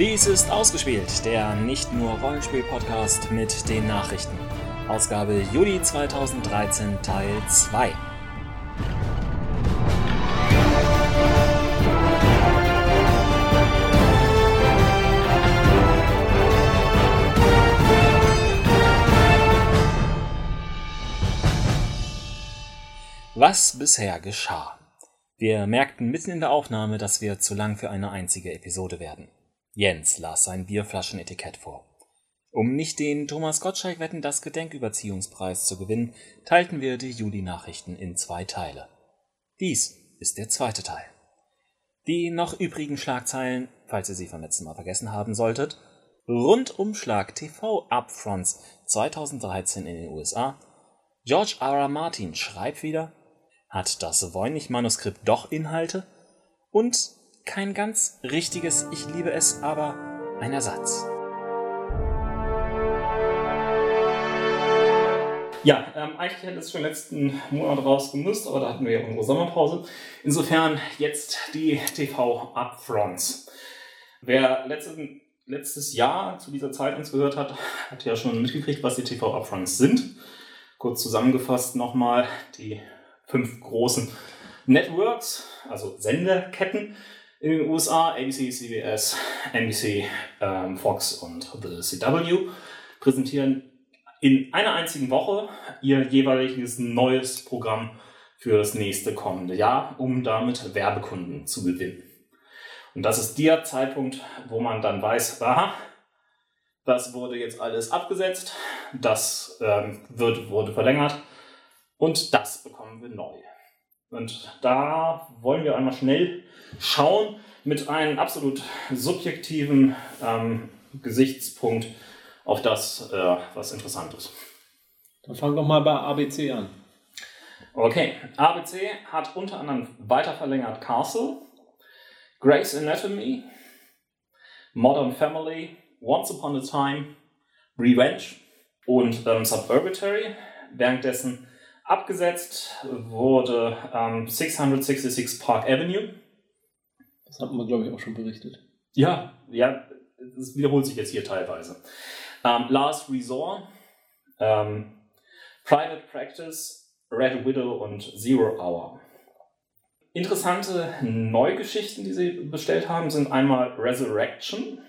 Dies ist ausgespielt, der nicht nur Rollenspiel-Podcast mit den Nachrichten. Ausgabe Juli 2013, Teil 2. Was bisher geschah. Wir merkten mitten in der Aufnahme, dass wir zu lang für eine einzige Episode werden. Jens las sein Bierflaschenetikett vor. Um nicht den Thomas Gottschalk Wetten das Gedenküberziehungspreis zu gewinnen, teilten wir die Juli-Nachrichten in zwei Teile. Dies ist der zweite Teil. Die noch übrigen Schlagzeilen, falls ihr sie vom letzten Mal vergessen haben solltet, Rundumschlag TV Upfronts 2013 in den USA, George R. R. Martin schreibt wieder, hat das Voynich-Manuskript doch Inhalte? Und kein ganz richtiges Ich liebe es, aber ein Ersatz. Ja, ähm, eigentlich hätte es schon letzten Monat rausgemüsst, aber da hatten wir ja unsere Sommerpause. Insofern jetzt die TV Upfronts. Wer letzten, letztes Jahr zu dieser Zeit uns gehört hat, hat ja schon mitgekriegt, was die TV Upfronts sind. Kurz zusammengefasst nochmal die fünf großen Networks, also Senderketten in den USA, ABC, CBS, NBC, ähm, Fox und The CW, präsentieren in einer einzigen Woche ihr jeweiliges neues Programm für das nächste kommende Jahr, um damit Werbekunden zu gewinnen. Und das ist der Zeitpunkt, wo man dann weiß, aha, das wurde jetzt alles abgesetzt, das ähm, wird, wurde verlängert und das bekommen wir neu. Und da wollen wir einmal schnell schauen mit einem absolut subjektiven ähm, Gesichtspunkt auf das, äh, was interessant ist. Dann fangen wir mal bei ABC an. Okay, ABC hat unter anderem weiter verlängert Castle, Grey's Anatomy, Modern Family, Once Upon a Time, Revenge und ähm, Suburbitary. Währenddessen Abgesetzt wurde ähm, 666 Park Avenue. Das hatten wir, glaube ich, auch schon berichtet. Ja, ja, das wiederholt sich jetzt hier teilweise. Ähm, Last Resort, ähm, Private Practice, Red Widow und Zero Hour. Interessante Neugeschichten, die sie bestellt haben, sind einmal Resurrection,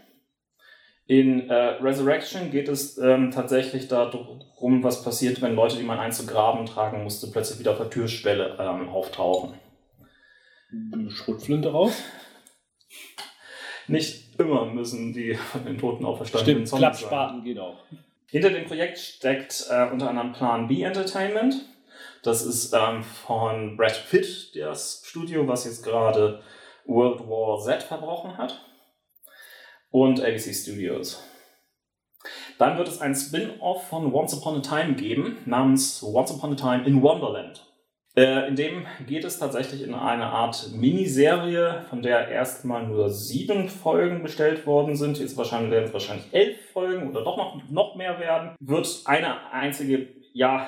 in äh, Resurrection geht es ähm, tatsächlich darum, was passiert, wenn Leute, die man einst zu Graben tragen musste, plötzlich wieder auf der Türschwelle ähm, auftauchen. Schrotflinte raus? Nicht immer müssen die von den Toten auferstandenen Stimmt, Klappspaten geht auch. Hinter dem Projekt steckt äh, unter anderem Plan B Entertainment. Das ist ähm, von Brad Pitt, das Studio, was jetzt gerade World War Z verbrochen hat und ABC Studios. Dann wird es ein Spin-off von Once Upon a Time geben, namens Once Upon a Time in Wonderland. Äh, in dem geht es tatsächlich in eine Art Miniserie, von der erstmal nur sieben Folgen bestellt worden sind. Jetzt wahrscheinlich werden es wahrscheinlich elf Folgen oder doch noch, noch mehr werden. Wird eine einzige, ja,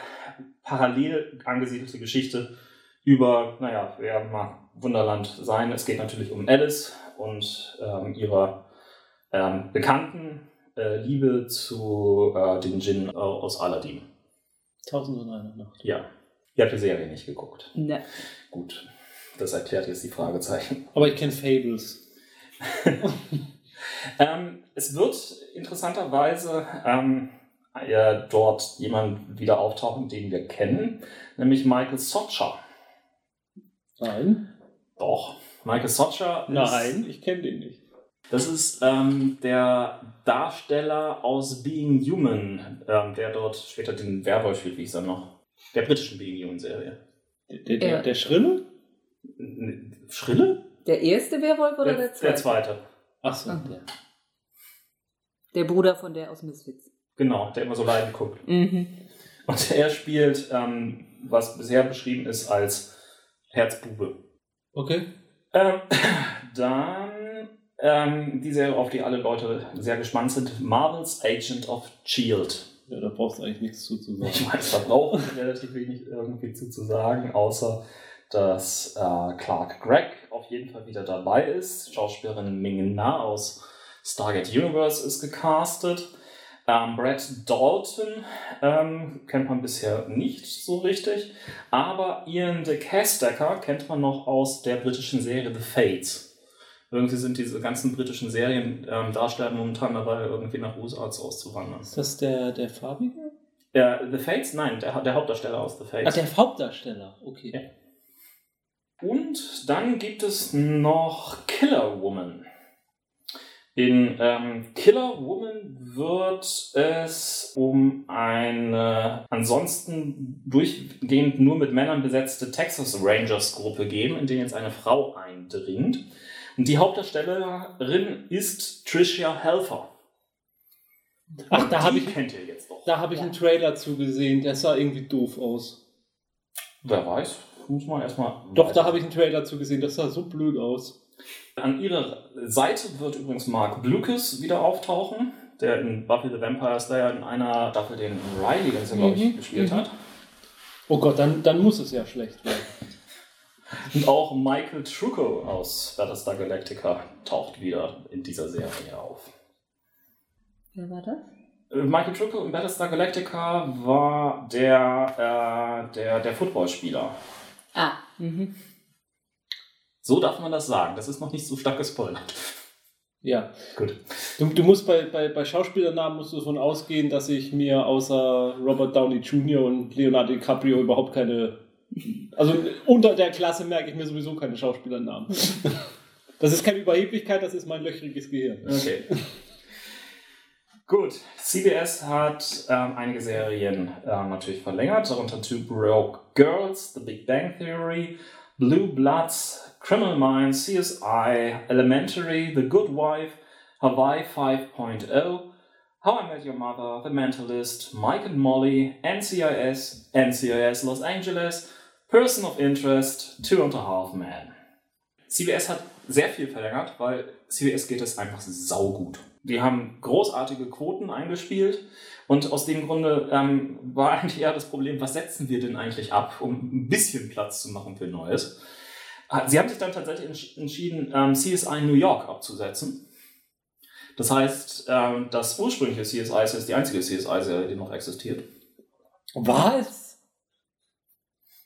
parallel angesiedelte Geschichte über, naja, wer mag Wunderland sein. Es geht natürlich um Alice und ähm, ihre ähm, bekannten äh, Liebe zu äh, den Djinn äh, aus Aladdin. Tausend und eine Nacht. Ja. Ihr habt die Serie nicht geguckt. Ne. Gut. Das erklärt jetzt die Fragezeichen. Aber ich kenne Fables. ähm, es wird interessanterweise ähm, ja, dort jemand wieder auftauchen, den wir kennen, nämlich Michael Socha. Nein. Doch. Michael Socha Nein, ich kenne den nicht. Das ist ähm, der Darsteller aus Being Human, ähm, der dort später den Werwolf spielt, wie ich sage noch. Der britischen Being Human-Serie. Der, der, der, der Schrille? Schrille? Der erste Werwolf oder der, der zweite? Der zweite. Ach so, der. Der Bruder von der aus Misfits. Genau, der immer so leiden guckt. Mhm. Und er spielt, ähm, was bisher beschrieben ist, als Herzbube. Okay. Ähm, dann ähm, die Serie, auf die alle Leute sehr gespannt sind. Marvel's Agent of Shield. Ja, da brauchst du eigentlich nichts zuzusagen. Ich weiß, da braucht relativ wenig irgendwie zuzusagen, außer dass äh, Clark Gregg auf jeden Fall wieder dabei ist. Schauspielerin Ming Na aus Stargate Universe ist gecastet. Ähm, Brad Dalton ähm, kennt man bisher nicht so richtig, aber Ian de Castacker kennt man noch aus der britischen Serie The Fates. Irgendwie sind diese ganzen britischen Seriendarsteller ähm, momentan dabei, irgendwie nach USA auszuwandern. Ist das der, der farbige? Ja, The Fates? Nein, der, der Hauptdarsteller aus The Fates. Ah, der Hauptdarsteller, okay. Ja. Und dann gibt es noch Killer Woman. In ähm, Killer Woman wird es um eine ansonsten durchgehend nur mit Männern besetzte Texas Rangers Gruppe geben, in denen jetzt eine Frau eindringt. Die Hauptdarstellerin ist Tricia Helfer. Ach, da habe ich, kennt ihr jetzt doch. Da habe ich ja. einen Trailer zugesehen, der sah irgendwie doof aus. Wer weiß, muss man erstmal. Doch, da habe ich einen Trailer zugesehen, das sah so blöd aus. An ihrer Seite wird übrigens Mark Blucas wieder auftauchen, der in Buffy the Vampire Slayer in einer Staffel den Riley, den er, glaube ich, mhm. gespielt mhm. hat. Oh Gott, dann, dann muss es ja schlecht werden. Und auch Michael Trucco aus Battlestar Galactica taucht wieder in dieser Serie auf. Wer war das? Äh, Michael Trucco in Battlestar Galactica war der, äh, der, der Footballspieler. Ah, mhm. So darf man das sagen. Das ist noch nicht so stark gespoilert. Ja. Gut. Du, du musst bei, bei, bei Schauspielernamen musst du davon ausgehen, dass ich mir außer Robert Downey Jr. und Leonardo DiCaprio überhaupt keine. Also unter der Klasse merke ich mir sowieso keine Schauspielernamen. Das ist keine Überheblichkeit, das ist mein löchriges Gehirn. Okay. Gut, CBS hat ähm, einige Serien ähm, natürlich verlängert, darunter Two Broke Girls, The Big Bang Theory, Blue Bloods, Criminal Minds, CSI, Elementary, The Good Wife, Hawaii 5.0, How I Met Your Mother, The Mentalist, Mike and Molly, NCIS, NCIS Los Angeles, Person of Interest, Two and a Half Men. CBS hat sehr viel verlängert, weil CBS geht es einfach saugut. Die haben großartige Quoten eingespielt und aus dem Grunde ähm, war eigentlich eher das Problem, was setzen wir denn eigentlich ab, um ein bisschen Platz zu machen für Neues. Ah, sie haben sich dann tatsächlich entschieden, ähm, CSI New York abzusetzen. Das heißt, ähm, das ursprüngliche CSI ist die einzige CSI-Serie, die noch existiert. Was?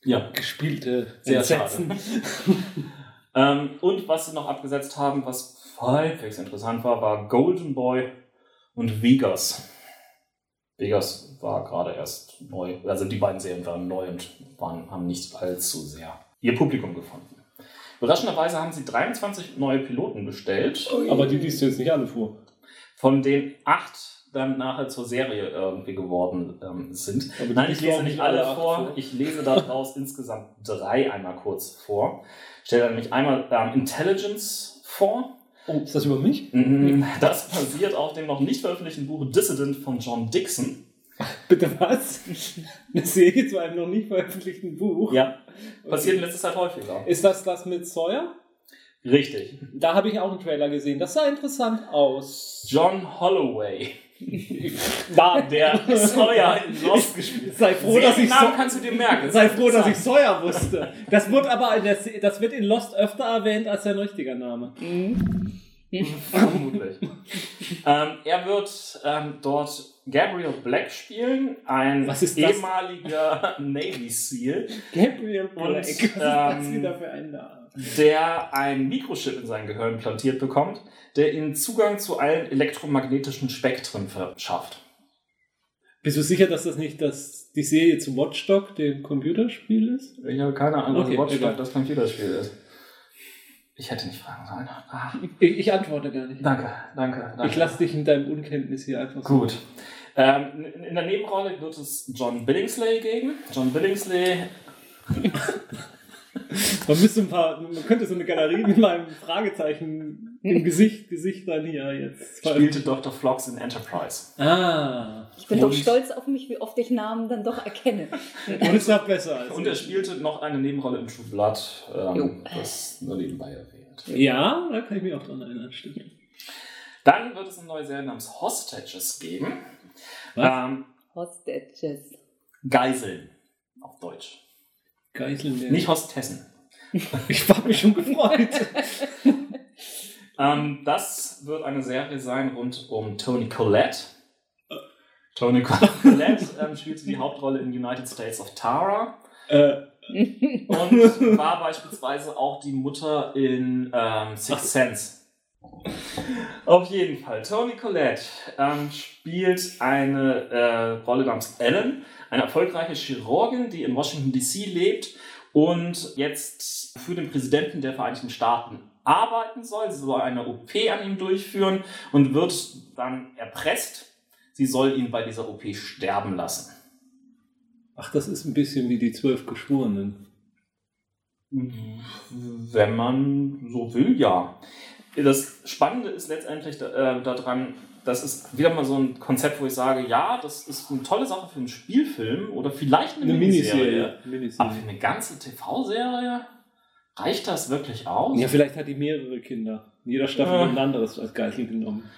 Ja. Gespielte sehr Entsetzen. ähm, und was sie noch abgesetzt haben, was halbwegs interessant war, war Golden Boy und Vegas. Vegas war gerade erst neu, also die beiden Serien waren neu und waren, haben nicht allzu sehr ihr Publikum gefunden. Überraschenderweise haben sie 23 neue Piloten bestellt. Aber die liest du jetzt nicht alle vor. Von den acht dann nachher zur Serie irgendwie geworden ähm, sind. Nein, ich lese nicht alle vor. Ich lese daraus insgesamt drei einmal kurz vor. Ich stelle nämlich einmal ähm, Intelligence vor. Oh, ist das über mich? Mm, das basiert auf dem noch nicht veröffentlichten Buch Dissident von John Dixon. Bitte was? Eine Serie zu einem noch nicht veröffentlichten Buch? Ja, passiert in letzter Zeit häufiger. Ist das das mit Sawyer? Richtig. Da habe ich auch einen Trailer gesehen. Das sah interessant aus. John Holloway. War der Sawyer in Lost gespielt. Sei froh, dass ich Namen kannst du dir merken. Sei froh, dass ich Sawyer wusste. Das wird aber in der, das wird in Lost öfter erwähnt als sein richtiger Name. Mhm. Vermutlich. ähm, er wird ähm, dort Gabriel Black spielen, ein ehemaliger Navy SEAL. Gabriel Black. Und, Was ist das wieder für ein Name? Der ein Mikrochip in sein Gehirn implantiert bekommt, der ihnen Zugang zu allen elektromagnetischen Spektren verschafft. Bist du sicher, dass das nicht das, die Serie zu Watchdog, dem Computerspiel ist? Ich habe keine Ahnung, okay, Watchdog egal. das Computerspiel ist. Ich hätte nicht fragen sollen. Ah. Ich, ich, antworte gar nicht. Danke, danke. danke. Ich lasse dich in deinem Unkenntnis hier einfach so. Gut. Ähm, in der Nebenrolle wird es John Billingsley geben. John Billingsley. man, müsste ein paar, man könnte so eine Galerie mit meinem Fragezeichen im Gesicht, Gesicht dann hier jetzt. Spielte Dr. Flox in Enterprise. Ah. Ich bin und doch stolz auf mich, wie oft ich Namen dann doch erkenne. Und es war besser als Und er spielte noch eine Nebenrolle in True Blood, ähm, das nur nebenbei erwähnt. Ja, da kann ich mich auch dran erinnern, stimmt. Dann wird es eine neue Serie namens Hostages geben. Ähm, Hostages. Geiseln auf Deutsch. Geiseln. Nicht Hostessen. ich habe mich schon gefreut. Ähm, das wird eine Serie sein rund um Tony Collette. Tony Collette ähm, spielte die Hauptrolle in United States of Tara Äh, und war beispielsweise auch die Mutter in ähm, Sixth Sense. Auf jeden Fall. Tony Collette ähm, spielt eine äh, Rolle namens Ellen, eine erfolgreiche Chirurgin, die in Washington DC lebt und jetzt für den Präsidenten der Vereinigten Staaten arbeiten soll. Sie soll eine OP an ihm durchführen und wird dann erpresst. Sie soll ihn bei dieser OP sterben lassen. ach, das ist ein bisschen wie die zwölf Geschworenen. Wenn man so will, ja. Das Spannende ist letztendlich äh, daran, das ist wieder mal so ein Konzept, wo ich sage, ja, das ist eine tolle Sache für einen Spielfilm oder vielleicht eine, Eine Miniserie. Miniserie. Aber Miniserie. für eine ganze TV-Serie reicht das wirklich aus? Ja, vielleicht hat die mehrere Kinder. In jeder Staffel wird ein anderes als Geisel genommen.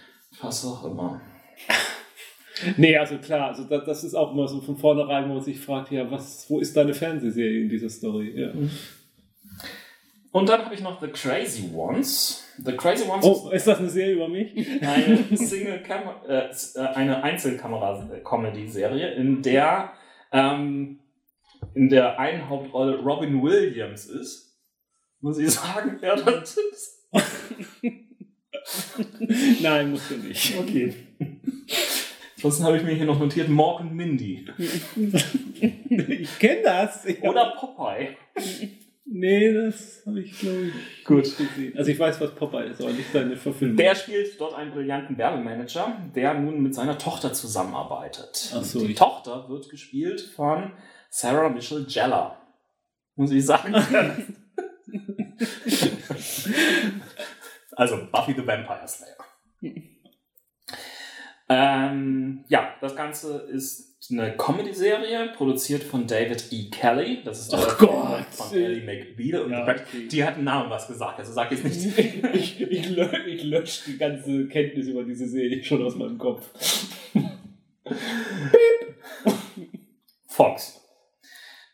Was auch immer. Nee, also klar, also das, das ist auch immer so von vornherein, wo man sich fragt, ja, was, wo ist deine Fernsehserie in dieser Story? Ja. Und dann habe ich noch The Crazy Ones. The Crazy Ones Oh, ist das eine Serie über mich? eine Single äh, äh, eine Einzelkamera-Comedy-Serie, in der ähm, in der einen Hauptrolle Robin Williams ist. Muss ich sagen, wer das ist. Nein, musst du nicht. Okay. Ansonsten habe ich mir hier noch notiert Mork und Mindy. Ich kenne das. Oder Popeye. Nee, das habe ich, glaube ich, Gut. nicht gesehen. Also ich weiß, was Popeye ist, aber nicht seine Verfilmung. Der spielt dort einen brillanten Werbemanager, der nun mit seiner Tochter zusammenarbeitet. Ach so, Die ich- Tochter wird gespielt von Sarah Michelle Gellar. Muss ich sagen. also Buffy the Vampire Slayer. ähm, ja, das Ganze ist eine Comedy-Serie, produziert von David E. Kelly. Das ist der Gott. von Ellie McBeal. Und Ja, die- hat einen Namen was gesagt, also sag ich nicht. ich, ich, lö ich lösche die ganze Kenntnis über diese Serie schon aus meinem Kopf. Fox.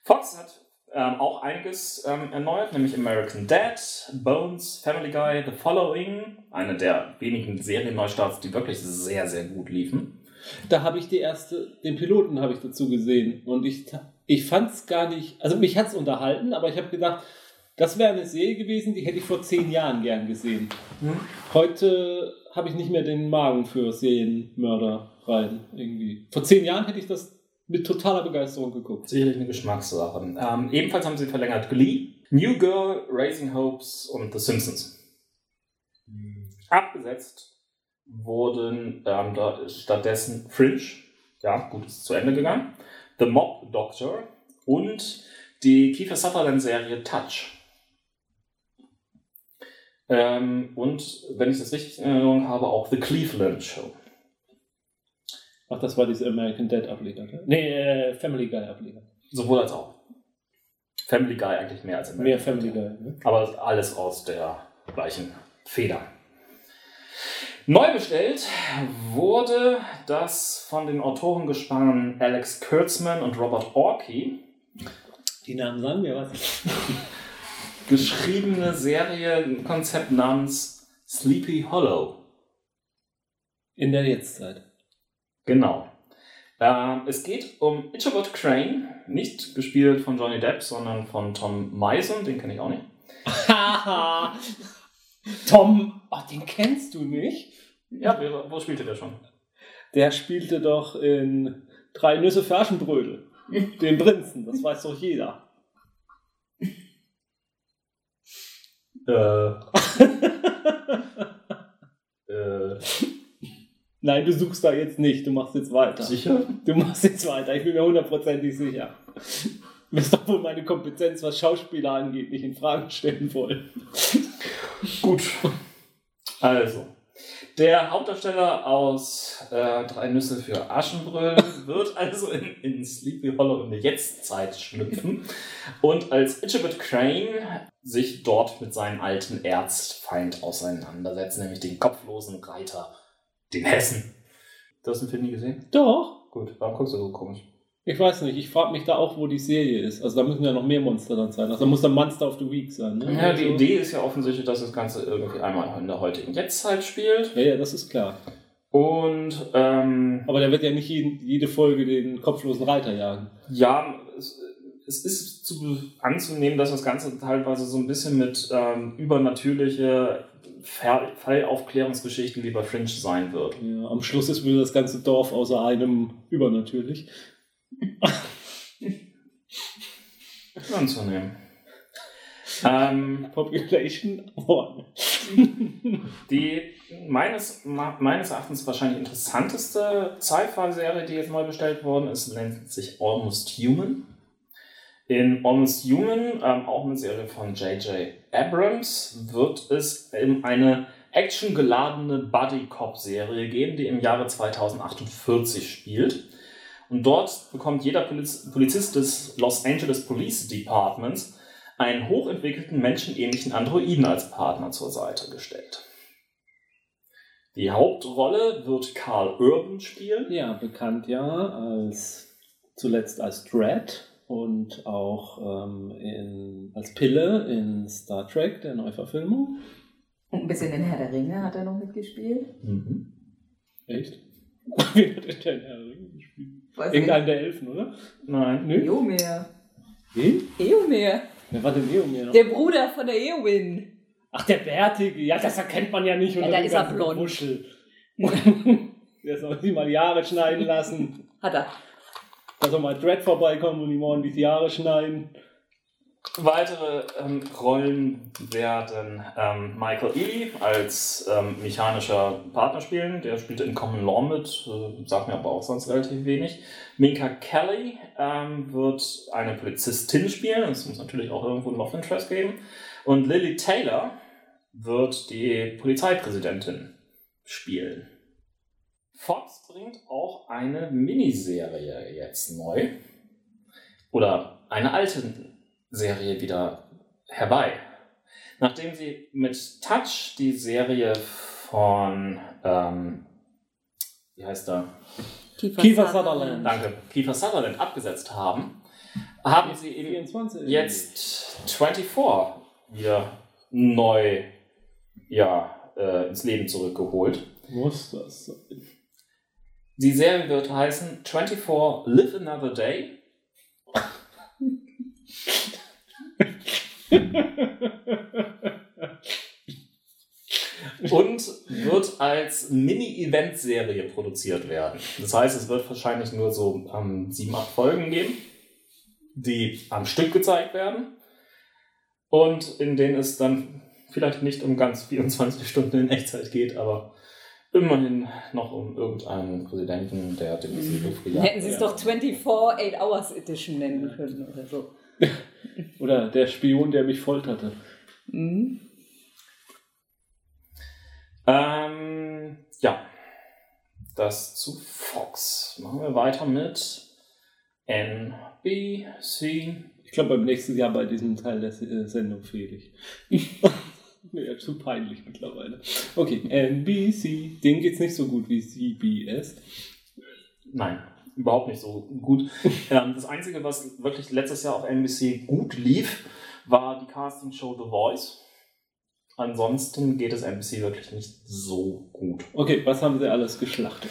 Fox hat ähm, auch einiges ähm, erneuert, nämlich American Dad, Bones, Family Guy, The Following, eine der wenigen Serienneustarts, die wirklich sehr, sehr gut liefen. Da habe ich die erste, den Piloten habe ich dazu gesehen und ich, ich fand es gar nicht, also mich hat es unterhalten, aber ich habe gedacht, das wäre eine Serie gewesen, die hätte ich vor zehn Jahren gern gesehen. Heute habe ich nicht mehr den Magen für Serienmörder rein, irgendwie. Vor zehn Jahren hätte ich das mit totaler Begeisterung geguckt. Sicherlich eine Geschmackssache. Ähm, ebenfalls haben sie verlängert Glee, New Girl, Raising Hopes und The Simpsons. Abgesetzt wurden ähm, stattdessen Fringe, ja, gut, ist zu Ende gegangen, The Mob Doctor und die Kiefer Sutherland-Serie Touch. Ähm, und, wenn ich das richtig in Erinnerung habe, auch The Cleveland Show. Ach, das war diese American Dad Ableger, ne? Nee, äh, Family Guy Ableger. Sowohl als auch. Family Guy eigentlich mehr als Mehr American Family Dad. Guy, ne? Aber alles aus der gleichen Feder. Neu bestellt wurde das von den Autorengespannen Alex Kurtzman und Robert Orkey Die Namen sagen mir was. geschriebene Serie, Konzept namens Sleepy Hollow. In der Jetztzeit. Genau. Ähm, es geht um Ichabod Crane, nicht gespielt von Johnny Depp, sondern von Tom Mison, den kenne ich auch nicht. Tom, ach, den kennst du nicht? Ja, wer- wo spielte der schon? Der spielte doch in Drei Nüsse für Aschenbrödel. Den Prinzen, das weiß doch jeder. Äh. äh, Nein, du suchst da jetzt nicht, du machst jetzt weiter. sicher? Du machst jetzt weiter, ich bin mir hundertprozentig sicher. Du wirst doch wohl meine Kompetenz, was Schauspieler angeht, nicht in Frage stellen wollen. Gut. Also, der Hauptdarsteller aus äh, Drei Nüsse für Aschenbrödel wird also in, in Sleepy Hollow in der Jetztzeit schlüpfen und als Ichabod Crane sich dort mit seinem alten Erzfeind auseinandersetzen, nämlich den kopflosen Reiter, den Hessen. Du hast den Film nie gesehen? Doch. Gut, warum guckst du so komisch? Ich weiß nicht, ich frage mich da auch, wo die Serie ist. Also da müssen ja noch mehr Monster dann sein. Also da muss der Monster of the Week sein. Ne? Ja, die Also- Idee ist ja offensichtlich, dass das Ganze irgendwie einmal in der heutigen Jetztzeit spielt. Ja, ja, das ist klar. Und ähm, Aber der wird ja nicht jede Folge den kopflosen Reiter jagen. ja, es, es ist zu anzunehmen, dass das Ganze teilweise so ein bisschen mit ähm, übernatürliche Fall Fallaufklärungsgeschichten wie bei Fringe sein wird. Ja, am Schluss ist wieder das ganze Dorf außer einem übernatürlich. Anzunehmen. Ähm, Population One. Die meines, meines Erachtens wahrscheinlich interessanteste Sci-Fi-Serie, die jetzt neu bestellt worden ist, nennt sich Almost Human. In Almost Human, ähm, auch eine Serie von J.J. Abrams, wird es in eine actiongeladene Buddy-Cop-Serie geben, die im Jahre 2048 spielt. Und dort bekommt jeder Poliz Polizist des Los Angeles Police Departments einen hochentwickelten menschenähnlichen Androiden als Partner zur Seite gestellt. Die Hauptrolle wird Carl Urban spielen. Ja, bekannt ja als zuletzt als Dread und auch ähm, in, als Pille in Star Trek, der Neuverfilmung. Und ein bisschen in Herr der Ringe hat er noch mitgespielt. Echt? Wen hat denn der Herr der Ringe? Weiß Irgendeinen der Elfen, oder? Nein. nicht. Eomer. Wen? Eomer. Wer war denn Eomer noch? Der Bruder von der Eowyn. Ach, der Bärtige. Ja, das erkennt man ja nicht Ja, da ist er blond. Wuschel. der soll sich mal die Haare schneiden lassen. Hat er. Da soll mal Dread vorbeikommen und ihm ordentlich die Haare schneiden. Weitere ähm, Rollen werden ähm, Michael Ealy als ähm, mechanischer Partner spielen. Der spielt in Common Law mit, äh, sagt mir aber auch sonst relativ wenig. Minka Kelly ähm, wird eine Polizistin spielen. Es muss natürlich auch irgendwo ein Love Interest geben. Und Lily Taylor wird die Polizeipräsidentin spielen. Fox bringt auch eine Miniserie jetzt neu. Oder eine alte Serie wieder herbei. Nachdem sie mit Touch die Serie von, ähm, wie heißt er? Kiefer, Kiefer Sutherland. Danke, Kiefer Sutherland abgesetzt haben, haben sie in 24. jetzt 24 wieder neu ja, äh, ins Leben zurückgeholt. Muss das sein? Die Serie wird heißen 24 Live Another Day. Und wird als Mini-Event-Serie produziert werden. Das heißt, es wird wahrscheinlich nur so ähm, sieben, acht Folgen geben, die am Stück gezeigt werden und in denen es dann vielleicht nicht um ganz 24 Stunden in Echtzeit geht, aber immerhin noch um irgendeinen Präsidenten, der dem die Luft Hätten sie es doch 24 8 Hours Edition nennen können oder so. Oder der Spion, der mich folterte. Mhm. Ähm, ja, das zu Fox. Machen wir weiter mit NBC. Ich glaube, beim nächsten Jahr bei diesem Teil der äh, Sendung fehle ich. nee, zu peinlich mittlerweile. Okay, NBC. Denen geht's nicht so gut wie CBS. Nein, überhaupt nicht so gut. ähm, das Einzige, was wirklich letztes Jahr auf NBC gut lief, war die Castingshow The Voice. Ansonsten geht es NBC wirklich nicht so gut. Okay, was haben sie alles geschlachtet?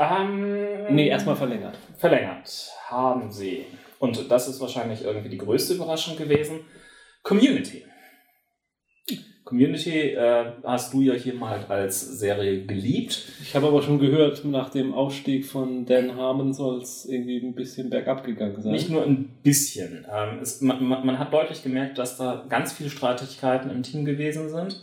Ähm, Nee, erstmal verlängert. verlängert haben sie. Und das ist wahrscheinlich irgendwie die größte Überraschung gewesen. Community. Community äh, hast du ja hier mal als Serie geliebt. Ich habe aber schon gehört, nach dem Ausstieg von Dan Harmon soll es irgendwie ein bisschen bergab gegangen sein. Nicht nur ein bisschen. Ähm, es, man, man man hat deutlich gemerkt, dass da ganz viele Streitigkeiten im Team gewesen sind.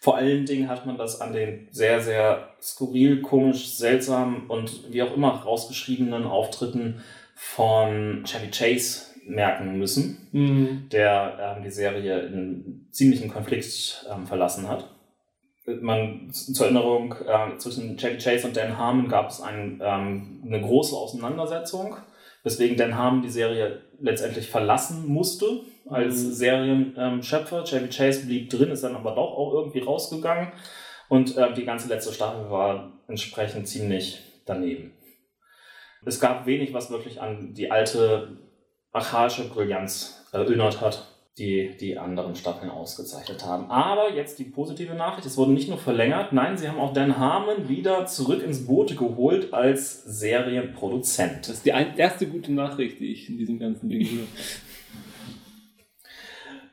Vor allen Dingen hat man das an den sehr, sehr skurril, komisch, seltsam und wie auch immer rausgeschriebenen Auftritten von Chevy Chase merken müssen, Mhm. der ähm, die Serie in ziemlichen Konflikt ähm, verlassen hat. Man, zur Erinnerung, äh, zwischen Chevy Chase und Dan Harmon gab es ein, ähm, eine große Auseinandersetzung, weswegen Dan Harmon die Serie letztendlich verlassen musste als Mhm. Serienschöpfer. Chevy Chase blieb drin, ist dann aber doch auch irgendwie rausgegangen und äh, die ganze letzte Staffel war entsprechend ziemlich daneben. Es gab wenig, was wirklich an die alte archaische Brillanz erinnert hat, die die anderen Staffeln ausgezeichnet haben. Aber jetzt die positive Nachricht, es wurde nicht nur verlängert, nein, sie haben auch Dan Harmon wieder zurück ins Boot geholt als Serienproduzent. Das ist die erste gute Nachricht, die ich in diesem ganzen Ding höre.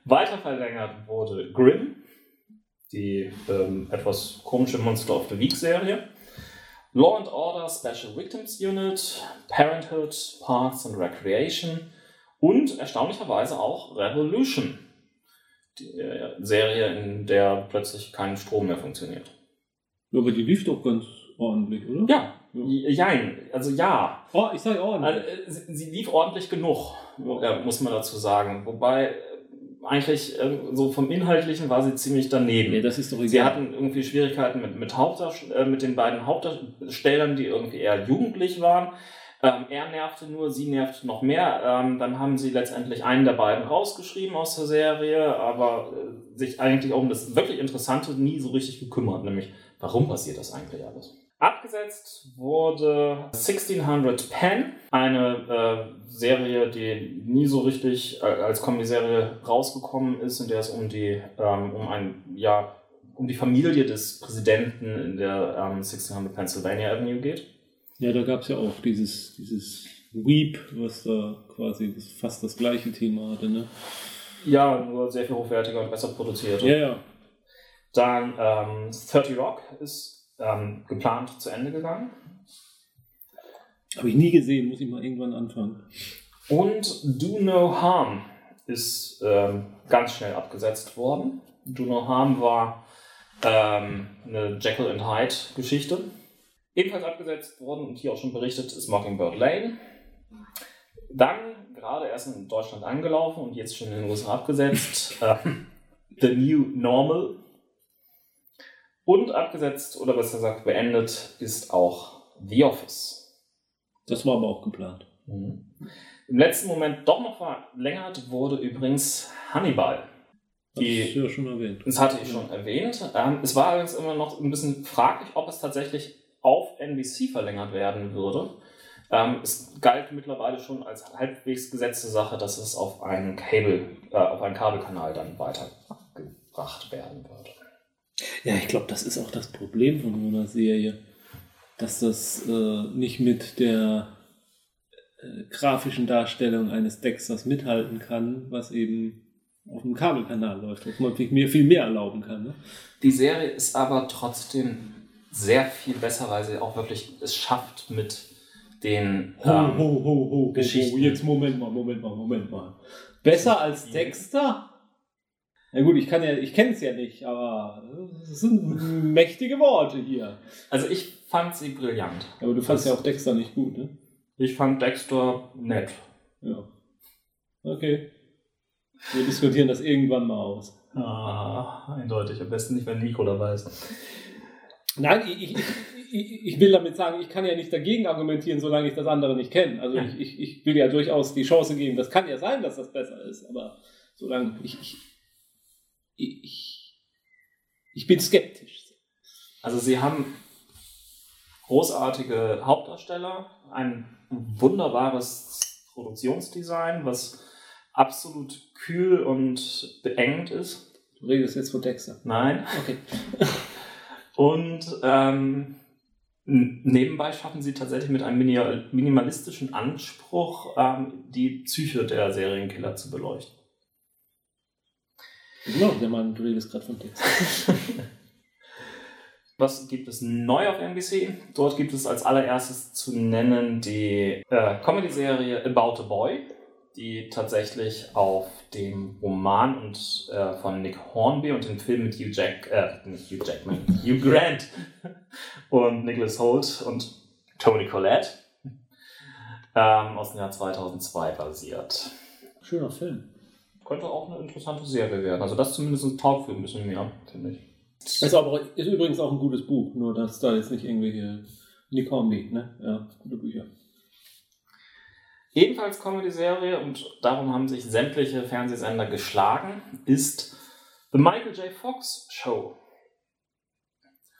Weiter verlängert wurde Grimm, die ähm, etwas komische Monster of the Week Serie. Law and Order Special Victims Unit, Parenthood, Parks and Recreation und erstaunlicherweise auch Revolution, die äh, Serie, in der plötzlich kein Strom mehr funktioniert. Ja, aber die lief doch ganz ordentlich, oder? Ja, jein, also ja. Oh, ich sage ordentlich. Also, äh, sie, lief ordentlich genug, ja, muss man dazu sagen. Wobei äh, eigentlich so vom Inhaltlichen war sie ziemlich daneben. Nee, das ist doch egal. Sie hatten irgendwie Schwierigkeiten mit, mit, Hauptdarst mit den beiden Hauptdarstellern, die irgendwie eher jugendlich waren. Ähm, er nervte nur, sie nervte noch mehr. Ähm, dann haben sie letztendlich einen der beiden rausgeschrieben aus der Serie, aber äh, sich eigentlich auch um das wirklich Interessante nie so richtig gekümmert, nämlich warum passiert das eigentlich alles? Abgesetzt wurde 1600 Pen, eine äh, Serie, die nie so richtig äh, als Komödie-Serie rausgekommen ist, in der es um die, ähm, um ein, ja, um die Familie des Präsidenten in der ähm, 1600 Pennsylvania Avenue geht. Ja, da gab es ja auch dieses, dieses Weep, was da quasi fast das gleiche Thema hatte, ne? Ja, nur sehr viel hochwertiger und besser produziert. Ja, ja. Dann ähm, 30 Rock ist ähm, geplant zu Ende gegangen. Habe ich nie gesehen, muss ich mal irgendwann anfangen. Und Do No Harm ist ähm, ganz schnell abgesetzt worden. Do No Harm war ähm, eine Jekyll and Hyde Geschichte. Ebenfalls abgesetzt worden und hier auch schon berichtet ist Mockingbird Lane. Dann gerade erst in Deutschland angelaufen und jetzt schon in den USA abgesetzt. äh, The New Normal und abgesetzt oder besser gesagt beendet ist auch The Office. Das war aber auch geplant. Mhm. Im letzten Moment doch noch verlängert wurde übrigens Hannibal. Die, das, ja schon erwähnt. das hatte ich schon erwähnt. Ähm, es war allerdings immer noch ein bisschen fraglich, ob es tatsächlich NBC verlängert werden würde. Ähm, es galt mittlerweile schon als halbwegs gesetzte Sache, dass es auf einen Cable, äh, auf einen Kabelkanal dann weitergebracht werden würde. Ja, ich glaube, das ist auch das Problem von so einer Serie, dass das äh, nicht mit der äh, grafischen Darstellung eines Dexters mithalten kann, was eben auf dem Kabelkanal läuft, wo man mir viel mehr erlauben kann. Ne? Die Serie ist aber trotzdem sehr viel besser, weil sie auch wirklich es schafft mit den ho, ähm, ho, ho, ho, Geschichten. Ho, jetzt Moment mal, Moment mal, Moment mal. Besser als Dexter? Na gut, ich kann ja, ich kenne es ja nicht, aber es sind mächtige Worte hier. Also ich fand sie brillant. Aber du fandst ja auch Dexter nicht gut, ne? Ich fand Dexter nett. Ja. Okay. Wir diskutieren das irgendwann mal aus. Ah, eindeutig. Am besten nicht, wenn Nico dabei ist. Nein, ich, ich, ich, ich will damit sagen, ich kann ja nicht dagegen argumentieren, solange ich das andere nicht kenne. Also ja. ich, ich, will ja durchaus die Chance geben, das kann ja sein, dass das besser ist, aber solange ich, ich ich, ich bin skeptisch. Also sie haben großartige Hauptdarsteller, ein wunderbares Produktionsdesign, was absolut kühl und beengt ist. Du redest jetzt von Dexter. Nein. Okay. und ähm, nebenbei schaffen sie tatsächlich mit einem minimalistischen Anspruch, ähm, die Psyche der Serienkiller zu beleuchten. Genau, der Mann, du redest gerade von Text. Was gibt es neu auf NBC? Dort gibt es als allererstes zu nennen die äh, Comedy-Serie About a Boy, die tatsächlich auf dem Roman und äh, von Nick Hornby und dem Film mit Hugh Jack, äh, nicht Hugh Jackman, Hugh Grant und Nicholas Holt und Tony Collette ähm, aus dem Jahr 2002 basiert. Schöner Film könnte auch eine interessante Serie werden. Also das zumindest taugt für ein bisschen mehr, finde ich. Ist, aber, ist übrigens auch ein gutes Buch, nur dass da jetzt nicht irgendwelche Nick Hornby, ne? Ja, gute Bücher. Ebenfalls Comedy-Serie und darum haben sich sämtliche Fernsehsender geschlagen, ist The Michael J. Fox Show.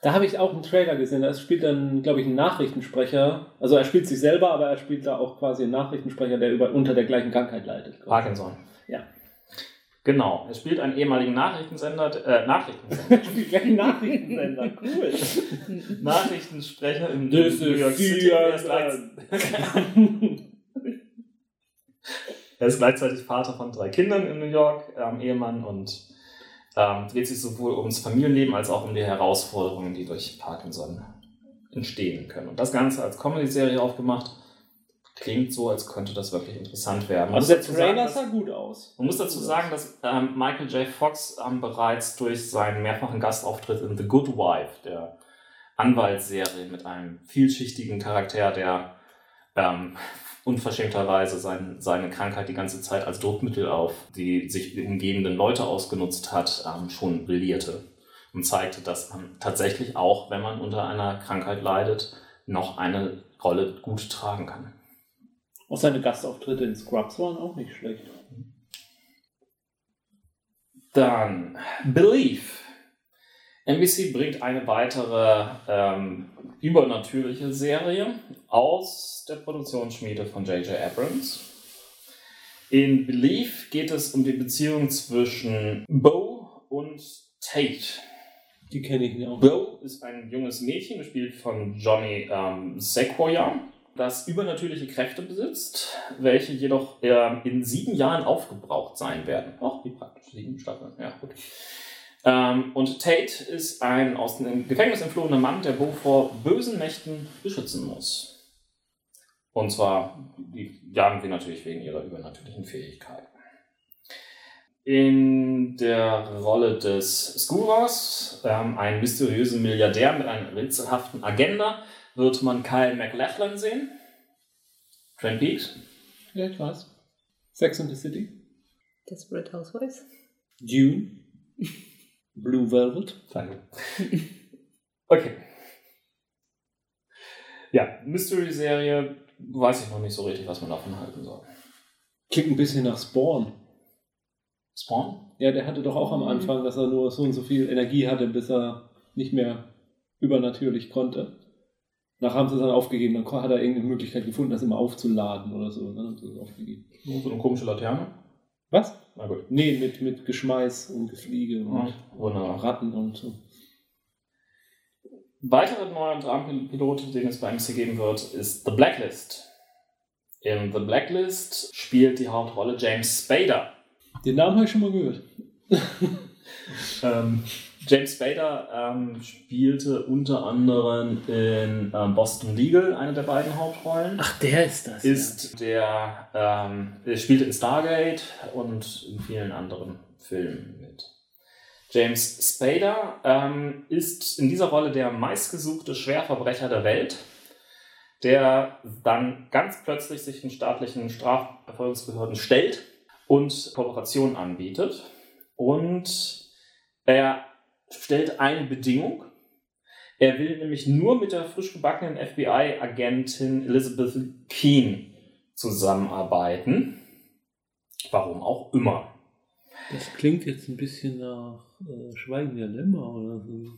Da habe ich auch einen Trailer gesehen. Da spielt dann, glaube ich, ein Nachrichtensprecher. Also er spielt sich selber, aber er spielt da auch quasi einen Nachrichtensprecher, der über, unter der gleichen Krankheit leidet. Parkinson. Ja. Genau. Er spielt einen ehemaligen Nachrichtensender, äh, Nachrichtensender, Er spielt gleich Nachrichtensender. Cool. Nachrichtensprecher This New York City. Er ist, gleichzeitig, er Vater von drei Kindern in New York, ähm, Ehemann und ähm, dreht sich sowohl ums Familienleben als auch um die Herausforderungen, die durch Parkinson entstehen können. Und das Ganze als Comedy-Serie aufgemacht. Klingt so, als könnte das wirklich interessant werden. Man Also der Trailer sah gut aus. man muss dazu sagen, dass ähm, Michael J. Fox ähm, bereits durch seinen mehrfachen Gastauftritt in The Good Wife, der Anwaltsserie mit einem vielschichtigen Charakter, der ähm, unverschämterweise sein, seine Krankheit die ganze Zeit als Druckmittel auf die sich umgebenden Leute ausgenutzt hat, ähm, schon brillierte und zeigte, dass man tatsächlich auch, wenn man unter einer Krankheit leidet, noch eine Rolle gut tragen kann. Auch seine Gastauftritte in Scrubs waren auch nicht schlecht. Dann Belief. NBC bringt eine weitere ähm, übernatürliche Serie aus der Produktionsschmiede von J.J. Abrams. In Belief geht es um die Beziehung zwischen Bo und Tate. Die kenne ich auch. Bo ist ein junges Mädchen, gespielt von Johnny ähm, Sequoia, das übernatürliche Kräfte besitzt, welche jedoch ähm, in sieben Jahren aufgebraucht sein werden. Ach, wie praktisch, sieben Staffeln, ja gut. Ähm, und Tate ist ein aus dem Gefängnis entflohener Mann, der Bo vor bösen Mächten beschützen muss. Und zwar, die jagen wir natürlich wegen ihrer übernatürlichen Fähigkeiten. In der Rolle des Skuras, ähm, ein mysteriösen Milliardär mit einer rätselhaften Agenda, wird man Kyle MacLachlan sehen. Twin Peaks. Ja, ich weiß. Sex and the City. Desperate Housewives. Dune. Blue Velvet. Danke. Okay. Ja, Mystery-Serie, weiß ich noch nicht so richtig, was man davon halten soll. Klingt ein bisschen nach Spawn. Spawn? Ja, der hatte doch auch am Anfang, dass er nur so und so viel Energie hatte, bis er nicht mehr übernatürlich konnte. Nachher haben sie es dann aufgegeben, dann hat er irgendeine Möglichkeit gefunden, das immer aufzuladen oder so. Und dann haben sie es aufgegeben. So eine komische Laterne? Was? Na gut. Nee, mit, mit Geschmeiß und Gefliege und Wunderbar. Ratten und so. Weitere neue Dramenpilote, den es bei MC geben wird, ist The Blacklist. In The Blacklist spielt die Hauptrolle James Spader. Den Namen habe ich schon mal gehört. Ähm, James Spader ähm, spielte unter anderem in ähm, Boston Legal eine der beiden Hauptrollen. Ach, der ist das. ist der, ähm, er spielte in Stargate und in vielen anderen Filmen mit. James Spader ähm, ist in dieser Rolle der meistgesuchte Schwerverbrecher der Welt, der dann ganz plötzlich sich den staatlichen Strafverfolgungsbehörden stellt und Kooperation anbietet. Und er stellt eine Bedingung. Er will nämlich nur mit der frisch gebackenen FBI-Agentin Elizabeth Keane zusammenarbeiten. Warum auch immer. Das klingt jetzt ein bisschen nach äh, Schweigen der Lämmer oder so.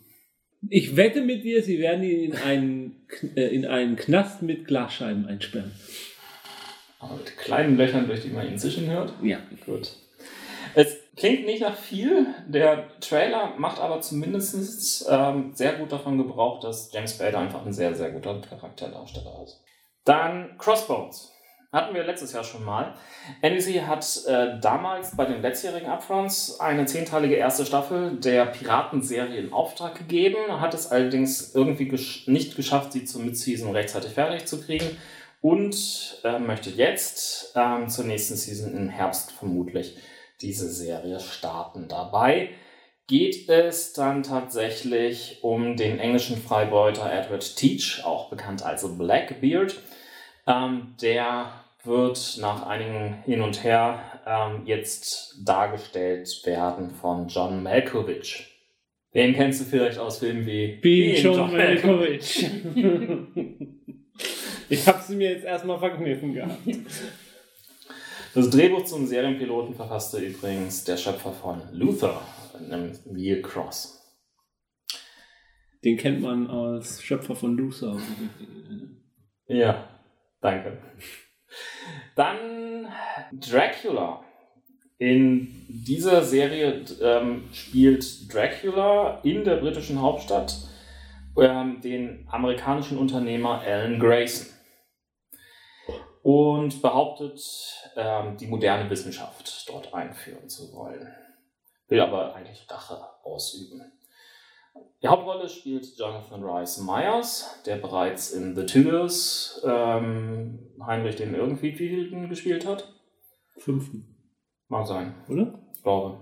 Ich wette mit dir, sie werden ihn in einen, äh, in einen Knast mit Glasscheiben einsperren. Aber mit kleinen Löchern, durch die man ihn zischen hört. Ja. Gut. Es klingt nicht nach viel. Der Trailer macht aber zumindest ähm, sehr gut davon Gebrauch, dass James Spader einfach ein sehr, sehr guter Charakterdarsteller ist. Dann Crossbones. Hatten wir letztes Jahr schon mal. NBC hat äh, damals bei den letztjährigen Upfronts eine zehnteilige erste Staffel der Piratenserie in Auftrag gegeben, hat es allerdings irgendwie gesch nicht geschafft, sie zur Mid-Season rechtzeitig fertig zu kriegen und äh, möchte jetzt ähm, zur nächsten Season im Herbst vermutlich diese Serie starten. Dabei geht es dann tatsächlich um den englischen Freibeuter Edward Teach, auch bekannt als Blackbeard. Ähm, der wird nach einigen Hin und Her ähm, jetzt dargestellt werden von John Malkovich. Den kennst du vielleicht aus Filmen wie wie John Malkovich. ich habe sie mir jetzt erstmal verkniffen gehabt. Das Drehbuch zum Serienpiloten verfasste übrigens der Schöpfer von Luther, nämlich Neil Cross. Den kennt man als Schöpfer von Luther. Ja, danke. Dann Dracula. In dieser Serie ähm, spielt Dracula in der britischen Hauptstadt ähm, den amerikanischen Unternehmer Alan Grayson und behauptet, ähm, die moderne Wissenschaft dort einführen zu wollen. Will aber eigentlich Rache ausüben. Die Hauptrolle spielt Jonathan Rice Myers, der bereits in The Tudors ähm, Heinrich den irgendwie Fielden gespielt hat. Fünften. Mag sein, Oder? ich glaube.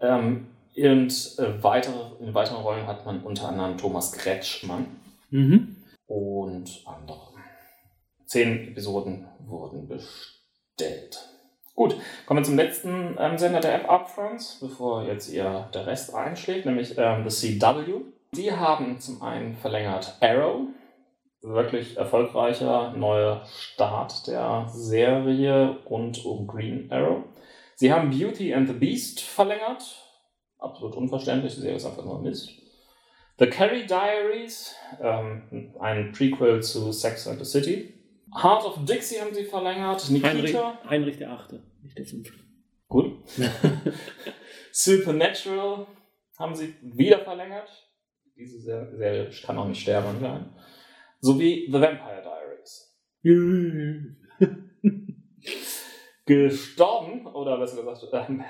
Ähm, und äh, weitere, in weiteren Rollen hat man unter anderem Thomas Kretschmann Mhm. und andere. Zehn Episoden wurden bestellt. Gut, kommen wir zum letzten ähm, Sender der App Upfronts, bevor jetzt ihr der Rest einschlägt, nämlich ähm, The CW. Die haben zum einen verlängert Arrow, wirklich erfolgreicher neuer Start der Serie rund um Green Arrow. Sie haben Beauty and the Beast verlängert, absolut unverständlich, die Serie ist einfach nur Mist. The Carrie Diaries, ähm, ein Prequel zu Sex and the City. Heart of Dixie haben sie verlängert. Heinrich, Nikita. Heinrich der Achte, nicht der Fünfte. Gut. Supernatural haben sie wieder verlängert. Diese Ser- Serie kann auch nicht sterben sein. Sowie The Vampire Diaries. Gestorben, oder besser gesagt, ähm,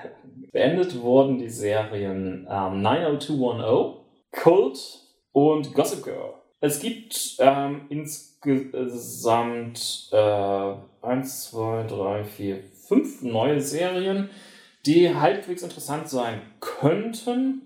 beendet wurden die Serien ähm, 90210, Cult und Gossip Girl. Es gibt ähm, insgesamt äh, 1, 2, 3, 4, 5 neue Serien, die halbwegs interessant sein könnten.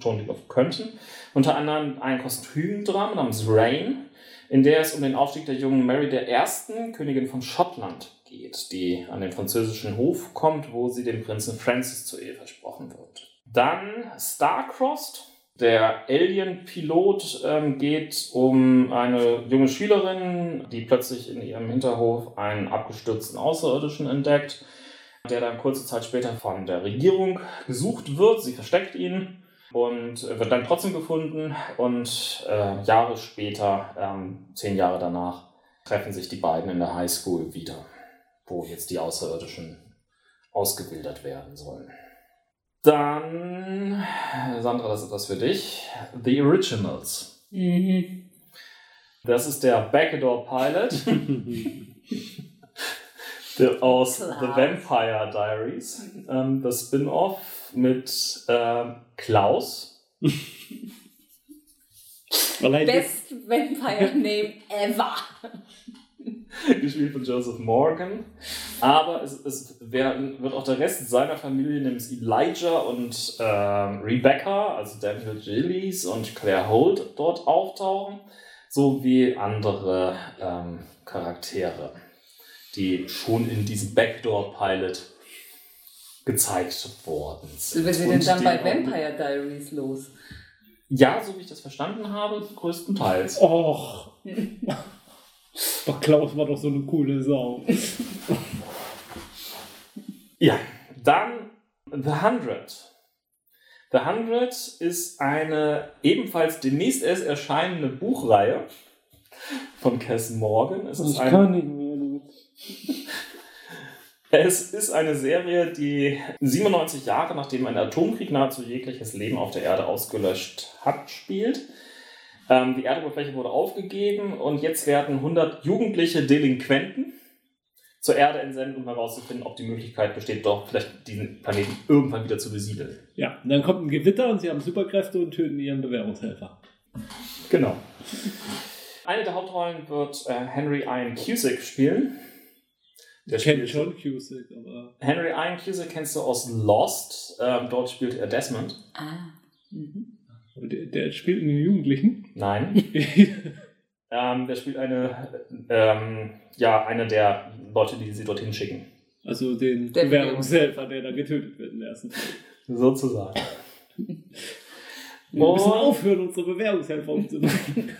Schon lieber könnten. Unter anderem ein Kostümdrama namens Rain, in der es um den Aufstieg der jungen Mary I., Königin von Schottland, geht, die an den französischen Hof kommt, wo sie dem Prinzen Francis zur Ehe versprochen wird. Dann Starcrossed. Der Alien-Pilot ähm, geht um eine junge Schülerin, die plötzlich in ihrem Hinterhof einen abgestürzten Außerirdischen entdeckt, der dann kurze Zeit später von der Regierung gesucht wird. Sie versteckt ihn und wird dann trotzdem gefunden und äh, Jahre später, ähm, zehn Jahre danach, treffen sich die beiden in der Highschool wieder, wo jetzt die Außerirdischen ausgebildet werden sollen. Dann, Sandra, das ist etwas für dich. The Originals. Mhm. Das ist der Backdoor Pilot der, aus Klar. The Vampire Diaries. Ähm, das Spin-off mit ähm, Klaus. Best Vampire Name ever. gespielt von Joseph Morgan. Aber es, es werden, wird auch der Rest seiner Familie, nämlich Elijah und ähm, Rebecca, also Daniel Gillies und Claire Holt, dort auftauchen, sowie andere ähm, Charaktere, die schon in diesem Backdoor-Pilot gezeigt worden sind. Wir sind Und dann bei Vampire Diaries los. Ja, so wie ich das verstanden habe, größtenteils. Och. Doch Klaus war doch so eine coole Sau. Ja, dann The Hundred. The Hundred ist eine ebenfalls demnächst erst erscheinende Buchreihe von Cass Morgan. Es ist, ein, nicht mehr. es ist eine Serie, die 97 Jahre nachdem ein Atomkrieg nahezu jegliches Leben auf der Erde ausgelöscht hat, spielt. Ähm, die Erdoberfläche wurde aufgegeben und jetzt werden 100 jugendliche Delinquenten zur Erde entsenden, um herauszufinden, ob die Möglichkeit besteht, doch vielleicht diesen Planeten irgendwann wieder zu besiedeln. Ja, und dann kommt ein Gewitter und sie haben Superkräfte und töten ihren Bewährungshelfer. Genau. Eine der Hauptrollen wird äh, Henry Ian Cusick spielen. Der Ich kenne schon Cusick, aber. Henry Ian Cusick kennst du aus Lost. Ähm, dort spielt er Desmond. Ah. Mhm. Aber Der, der spielt in den Jugendlichen. Nein. Ähm, der spielt eine, ähm, ja, eine der Leute, die sie dorthin schicken. also den Der Bewährungshelfer, der da getötet wird der ersten Folge. Sozusagen. Wir müssen Und- aufhören, unsere Bewährungshelfer umzubringen.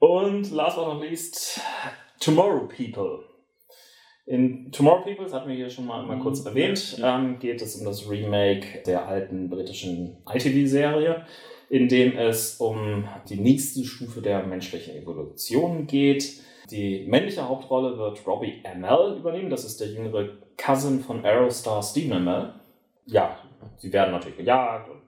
Und last but not least, Tomorrow People In Tomorrow People, das hatten wir hier schon mal, mal kurz Mhm. erwähnt, ähm, geht es um das Remake der alten britischen ITV-Serie, in dem es um die nächste Stufe der menschlichen Evolution geht. Die männliche Hauptrolle wird Robbie Amell übernehmen. Das ist der jüngere Cousin von Aerostar Stephen Amell. Ja, sie werden natürlich gejagt und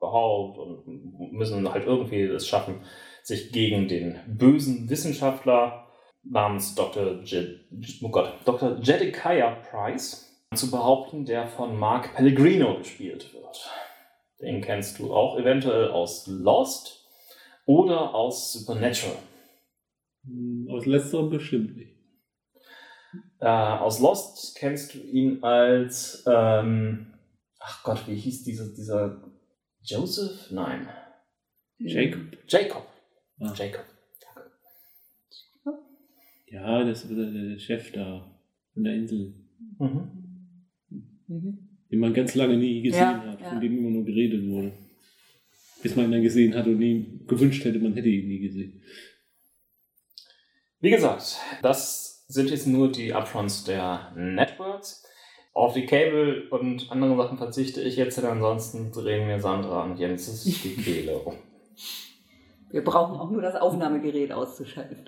behaupt und müssen halt irgendwie es schaffen, sich gegen den bösen Wissenschaftler namens Dr. Je oh Gott, Dr. Jedediah Price zu behaupten, der von Mark Pellegrino gespielt wird. Den kennst du auch eventuell aus Lost oder aus Supernatural. Hm, Aus letzterem bestimmt nicht. Äh, aus Lost kennst du ihn als, ähm, ach Gott, wie hieß dieser, dieser Joseph? Nein, Jacob? Jacob. Ah. Jacob. Ja, das ist der Chef da von der Insel, Mhm. Mhm. den man ganz lange nie gesehen Ja, hat, ja. von dem immer nur geredet wurde. Bis man ihn dann gesehen hat und nie gewünscht hätte, man hätte ihn nie gesehen. Wie gesagt, das sind jetzt nur die Upfronts der Networks. Auf die Cable und andere Sachen verzichte ich jetzt, denn ansonsten drehen mir Sandra und Jens die Kehle um. Wir brauchen auch nur das Aufnahmegerät auszuschalten.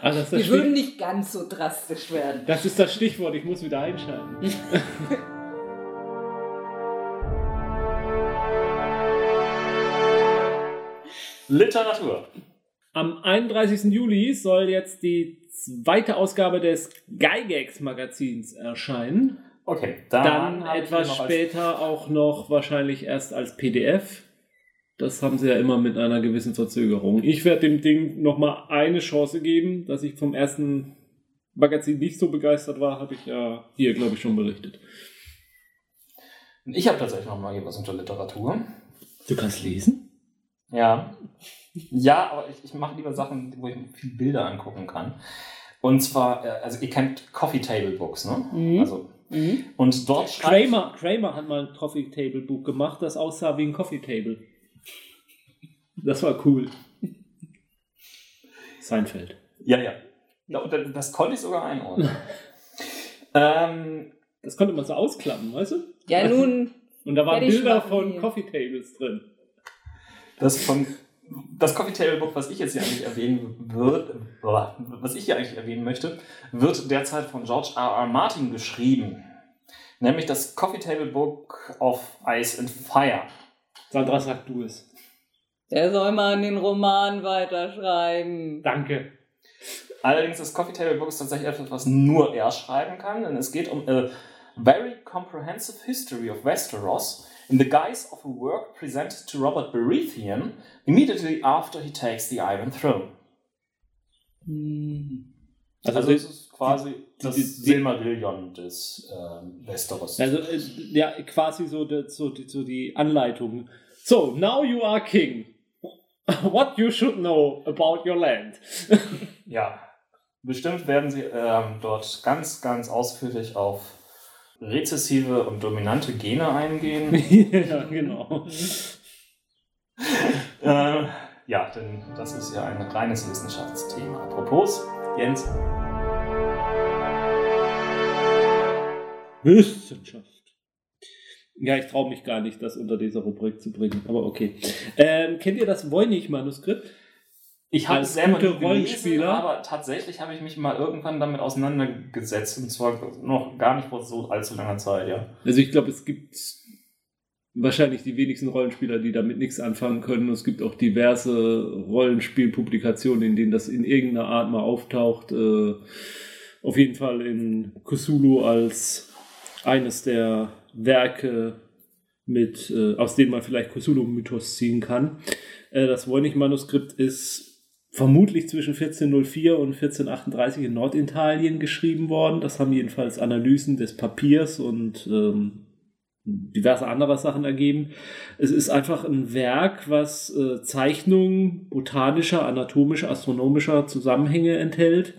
Ah, das, ist das, Wir würden Stich, nicht ganz so drastisch werden. das ist das Stichwort, ich muss wieder einschalten. Literatur. Am 31. Juli soll jetzt die zweite Ausgabe des Gygax Magazins erscheinen. Okay, Dann ich etwas später auch noch wahrscheinlich erst als PDF. Das haben sie ja immer mit einer gewissen Verzögerung. Ich werde dem Ding nochmal eine Chance geben, dass ich vom ersten Magazin nicht so begeistert war, habe ich ja hier, glaube ich, schon berichtet. Ich habe tatsächlich noch mal hier was unter Literatur. Du kannst lesen? Ja. Ja, aber ich, ich mache lieber Sachen, wo ich mir viele Bilder angucken kann. Und zwar, äh, also ihr kennt Coffee Table Books, ne? Mhm. Also, Mhm. und dort schreibt... Kramer, Kramer hat mal ein Coffee Table Buch gemacht, das aussah wie ein Coffee Table. Das war cool. Seinfeld. Ja, ja. das- konnte ich sogar einordnen. ähm, Das konnte man so ausklappen, weißt du? Ja, nun, Und da waren Bilder von hier. Coffee Tables drin. das von das Coffee Table Book, was ich jetzt hier eigentlich erwähnen würde, was ich hier eigentlich erwähnen möchte, wird derzeit von George R. R. Martin geschrieben. Nämlich das Coffee Table Book of Ice and Fire. Sandra, sag du es. Der soll mal an den Roman weiterschreiben. Danke. Allerdings das Coffee Table Book ist tatsächlich etwas, was nur er schreiben kann, denn es geht um a very comprehensive history of Westeros in the guise of a work presented to Robert Baratheon immediately after he takes the Iron Throne. Hm. Also, Also es ist quasi das die- die- Silmarillion des ähm, Westeros. also äh, ja, quasi so, die- so, so die Anleitung. So, now you are king. What you should know about your land. Ja, bestimmt werden sie ähm, dort ganz, ganz ausführlich auf rezessive und dominante Gene eingehen. ja, genau. äh, ja, denn das ist ja ein reines Wissenschaftsthema. Apropos, Jens, Wissenschaft. Ja, ich traue mich gar nicht, das unter dieser Rubrik zu bringen, aber okay. Ähm, kennt ihr das Voynich-Manuskript? ich habe es selber gelesen, Rollenspieler? aber tatsächlich habe ich mich mal irgendwann damit auseinandergesetzt und zwar noch gar nicht vor so allzu langer Zeit, ja. Also ich glaube, es gibt wahrscheinlich die wenigsten Rollenspieler, die damit nichts anfangen können. Es gibt auch diverse Rollenspielpublikationen, in denen das in irgendeiner Art mal auftaucht. Äh, auf jeden Fall in Cthulhu als eines der Werke, mit, äh, aus denen man vielleicht Cthulhu-Mythos ziehen kann. Äh, das Voynich-Manuskript ist vermutlich zwischen 1404 und 1438 in Norditalien geschrieben worden. Das haben jedenfalls Analysen des Papiers und ähm, diverse andere Sachen ergeben. Es ist einfach ein Werk, was äh, Zeichnungen botanischer, anatomischer, astronomischer Zusammenhänge enthält.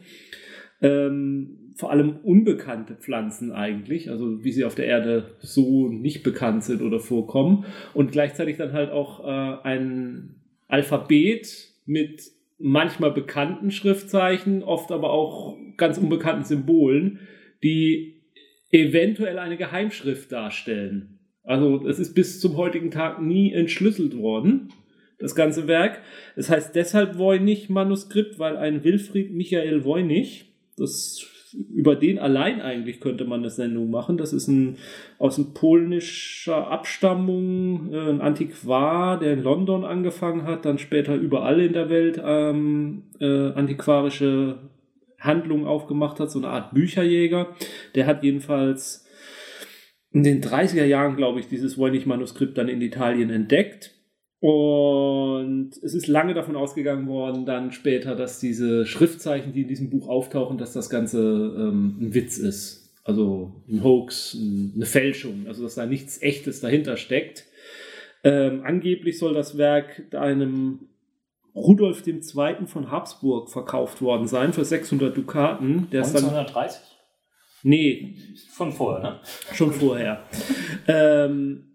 Ähm, vor allem unbekannte Pflanzen eigentlich, also wie sie auf der Erde so nicht bekannt sind oder vorkommen. Und gleichzeitig dann halt auch äh, ein Alphabet mit manchmal bekannten Schriftzeichen, oft aber auch ganz unbekannten Symbolen, die eventuell eine Geheimschrift darstellen. Also es ist bis zum heutigen Tag nie entschlüsselt worden, das ganze Werk. Es heißt deshalb Voynich-Manuskript, weil ein Wilfried Michael Voynich, das über den allein eigentlich könnte man eine Sendung machen. Das ist ein aus polnischer Abstammung, äh, ein Antiquar, der in London angefangen hat, dann später überall in der Welt ähm, äh, antiquarische Handlungen aufgemacht hat, so eine Art Bücherjäger. Der hat jedenfalls in den 30er Jahren, glaube ich, dieses Voynich-Manuskript dann in Italien entdeckt und es ist lange davon ausgegangen worden, dann später, dass diese Schriftzeichen, die in diesem Buch auftauchen, dass das Ganze ähm, ein Witz ist. Also ein Hoax, eine Fälschung, also dass da nichts Echtes dahinter steckt. Ähm, angeblich soll das Werk einem Rudolf II. von Habsburg verkauft worden sein für 600 Dukaten. Der 1930? nee. Von vorher, ne? Schon vorher. ähm,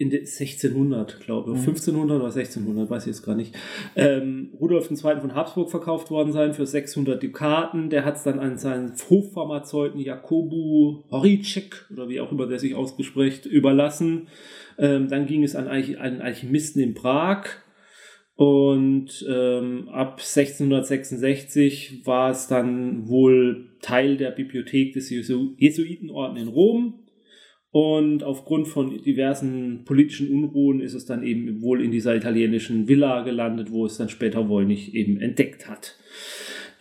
in den 1600, glaube ich, mhm. 1500 oder 1600, weiß ich jetzt gar nicht, ähm, Rudolf II. von Habsburg verkauft worden sein für 600 Dukaten. Der hat es dann an seinen Hofpharmazeuten Jakobu Horicek, oder wie auch immer der sich ausgespricht, überlassen. Ähm, dann ging es an einen Alchemisten in Prag. Und ähm, ab 1666 war es dann wohl Teil der Bibliothek des Jesuitenorden in Rom. Und aufgrund von diversen politischen Unruhen ist es dann eben wohl in dieser italienischen Villa gelandet, wo es dann später Wollnich eben entdeckt hat.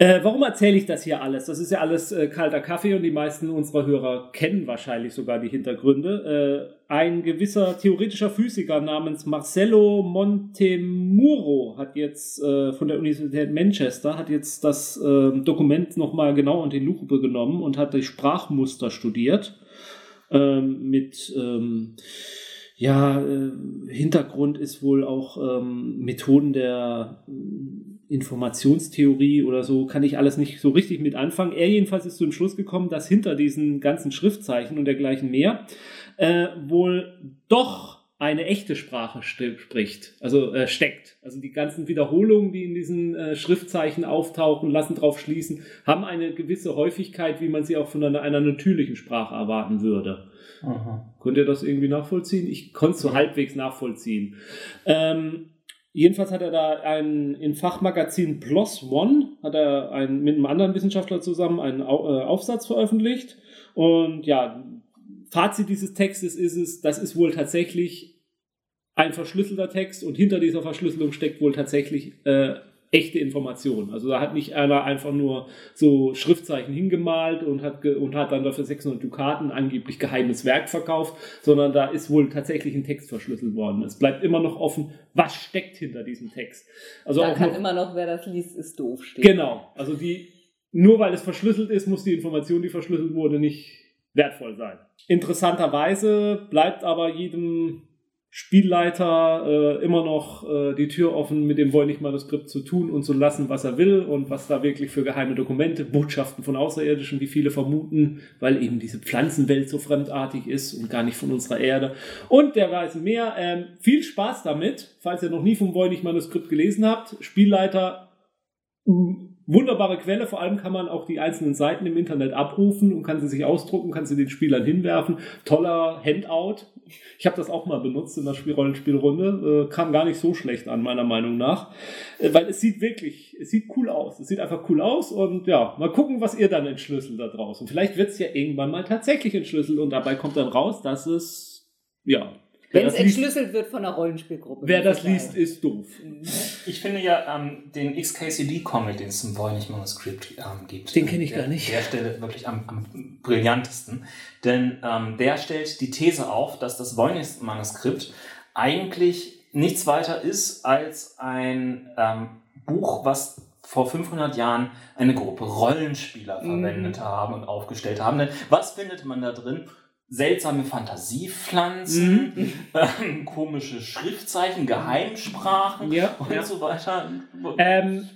Äh, warum erzähle ich das hier alles? Das ist ja alles äh, kalter Kaffee und die meisten unserer Hörer kennen wahrscheinlich sogar die Hintergründe. Äh, ein gewisser theoretischer Physiker namens Marcello Montemuro hat jetzt äh, von der Universität Manchester hat jetzt das ähm, Dokument nochmal genau unter die Lupe genommen und hat die Sprachmuster studiert ähm, mit ähm, ja, äh, Hintergrund ist wohl auch ähm, Methoden der äh, Informationstheorie oder so, kann ich alles nicht so richtig mit anfangen. Er jedenfalls ist zu dem Schluss gekommen, dass hinter diesen ganzen Schriftzeichen und dergleichen mehr äh, wohl doch eine echte Sprache spricht, also äh, steckt. Also die ganzen Wiederholungen, die in diesen äh, Schriftzeichen auftauchen, lassen darauf schließen, haben eine gewisse Häufigkeit, wie man sie auch von einer, einer natürlichen Sprache erwarten würde. Aha. Könnt ihr das irgendwie nachvollziehen? Ich konnte es so halbwegs nachvollziehen. Ähm, jedenfalls hat er da ein, im Fachmagazin PLOS One, hat er ein, mit einem anderen Wissenschaftler zusammen einen Au, äh, Aufsatz veröffentlicht. Und ja, Fazit dieses Textes ist es, das ist wohl tatsächlich ein verschlüsselter Text und hinter dieser Verschlüsselung steckt wohl tatsächlich äh, echte Information. Also da hat nicht einer einfach nur so Schriftzeichen hingemalt und hat, und hat dann dafür 600 Dukaten angeblich geheimes Werk verkauft, sondern da ist wohl tatsächlich ein Text verschlüsselt worden. Es bleibt immer noch offen, was steckt hinter diesem Text. Also da kann noch, immer noch, wer das liest, ist doof stehen. Genau. Also die, nur weil es verschlüsselt ist, muss die Information, die verschlüsselt wurde, nicht wertvoll sein. Interessanterweise bleibt aber jedem Spielleiter äh, immer noch äh, die Tür offen, mit dem Voynich-Manuskript zu tun und zu lassen, was er will und was da wirklich für geheime Dokumente, Botschaften von Außerirdischen, wie viele vermuten, weil eben diese Pflanzenwelt so fremdartig ist und gar nicht von unserer Erde. Und der weiß mehr. Ähm, viel Spaß damit, falls ihr noch nie vom Voynich-Manuskript gelesen habt. Spielleiter wunderbare Quelle. Vor allem kann man auch die einzelnen Seiten im Internet abrufen und kann sie sich ausdrucken, kann sie den Spielern hinwerfen. Toller Handout. Ich habe das auch mal benutzt in der Spielrollenspielrunde. Äh, kam gar nicht so schlecht an, meiner Meinung nach. Äh, weil es sieht wirklich, es sieht cool aus. Es sieht einfach cool aus und ja, mal gucken, was ihr dann entschlüsselt da draußen. Vielleicht wird es ja irgendwann mal tatsächlich entschlüsselt und dabei kommt dann raus, dass es, ja, wenn es entschlüsselt liest, wird von einer Rollenspielgruppe. Wer das liest, ist doof. Ich finde ja ähm, den XKCD-Comic, den es im Voynich-Manuskript ähm, gibt. Den kenne ich der, gar nicht. Der Stelle wirklich am, am brillantesten. Denn ähm, der stellt die These auf, dass das Voynich-Manuskript eigentlich nichts weiter ist als ein ähm, Buch, was vor 500 Jahren eine Gruppe Rollenspieler mhm. verwendet haben und aufgestellt haben. Denn was findet man da drin? Seltsame Fantasiepflanzen, Mhm. ähm, komische Schriftzeichen, Geheimsprachen Ja, und ja. so weiter. Ähm,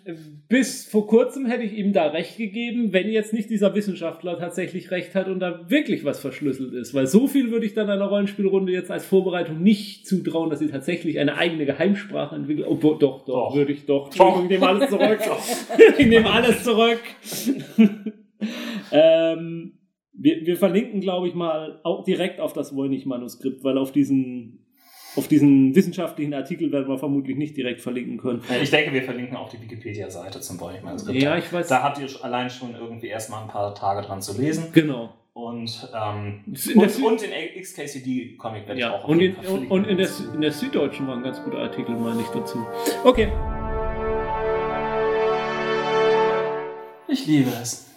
bis vor kurzem hätte ich ihm da recht gegeben, wenn jetzt nicht dieser Wissenschaftler tatsächlich recht hat und da wirklich was verschlüsselt ist. Weil so viel würde ich dann einer Rollenspielrunde jetzt als Vorbereitung nicht zutrauen, dass sie tatsächlich eine eigene Geheimsprache entwickeln. Oh, doch, doch, Doch. würde ich doch. Entschuldigung, ich nehme alles zurück. ich nehme alles zurück. ähm, wir, wir verlinken, glaube ich, mal auch direkt auf das Voynich-Manuskript, weil auf diesen, auf diesen wissenschaftlichen Artikel werden wir vermutlich nicht direkt verlinken können. Ich denke, wir verlinken auch die Wikipedia-Seite zum Beispiel. Ja, ich weiß. Da habt ihr allein schon irgendwie erstmal ein paar Tage dran zu lesen. Genau. Und, ähm, und, und den XKCD-Comic werde ich Ja, auch auf und, in, und, und in, der, in der Süddeutschen war ein ganz guter Artikel, meine ich dazu. Okay. Ich liebe es.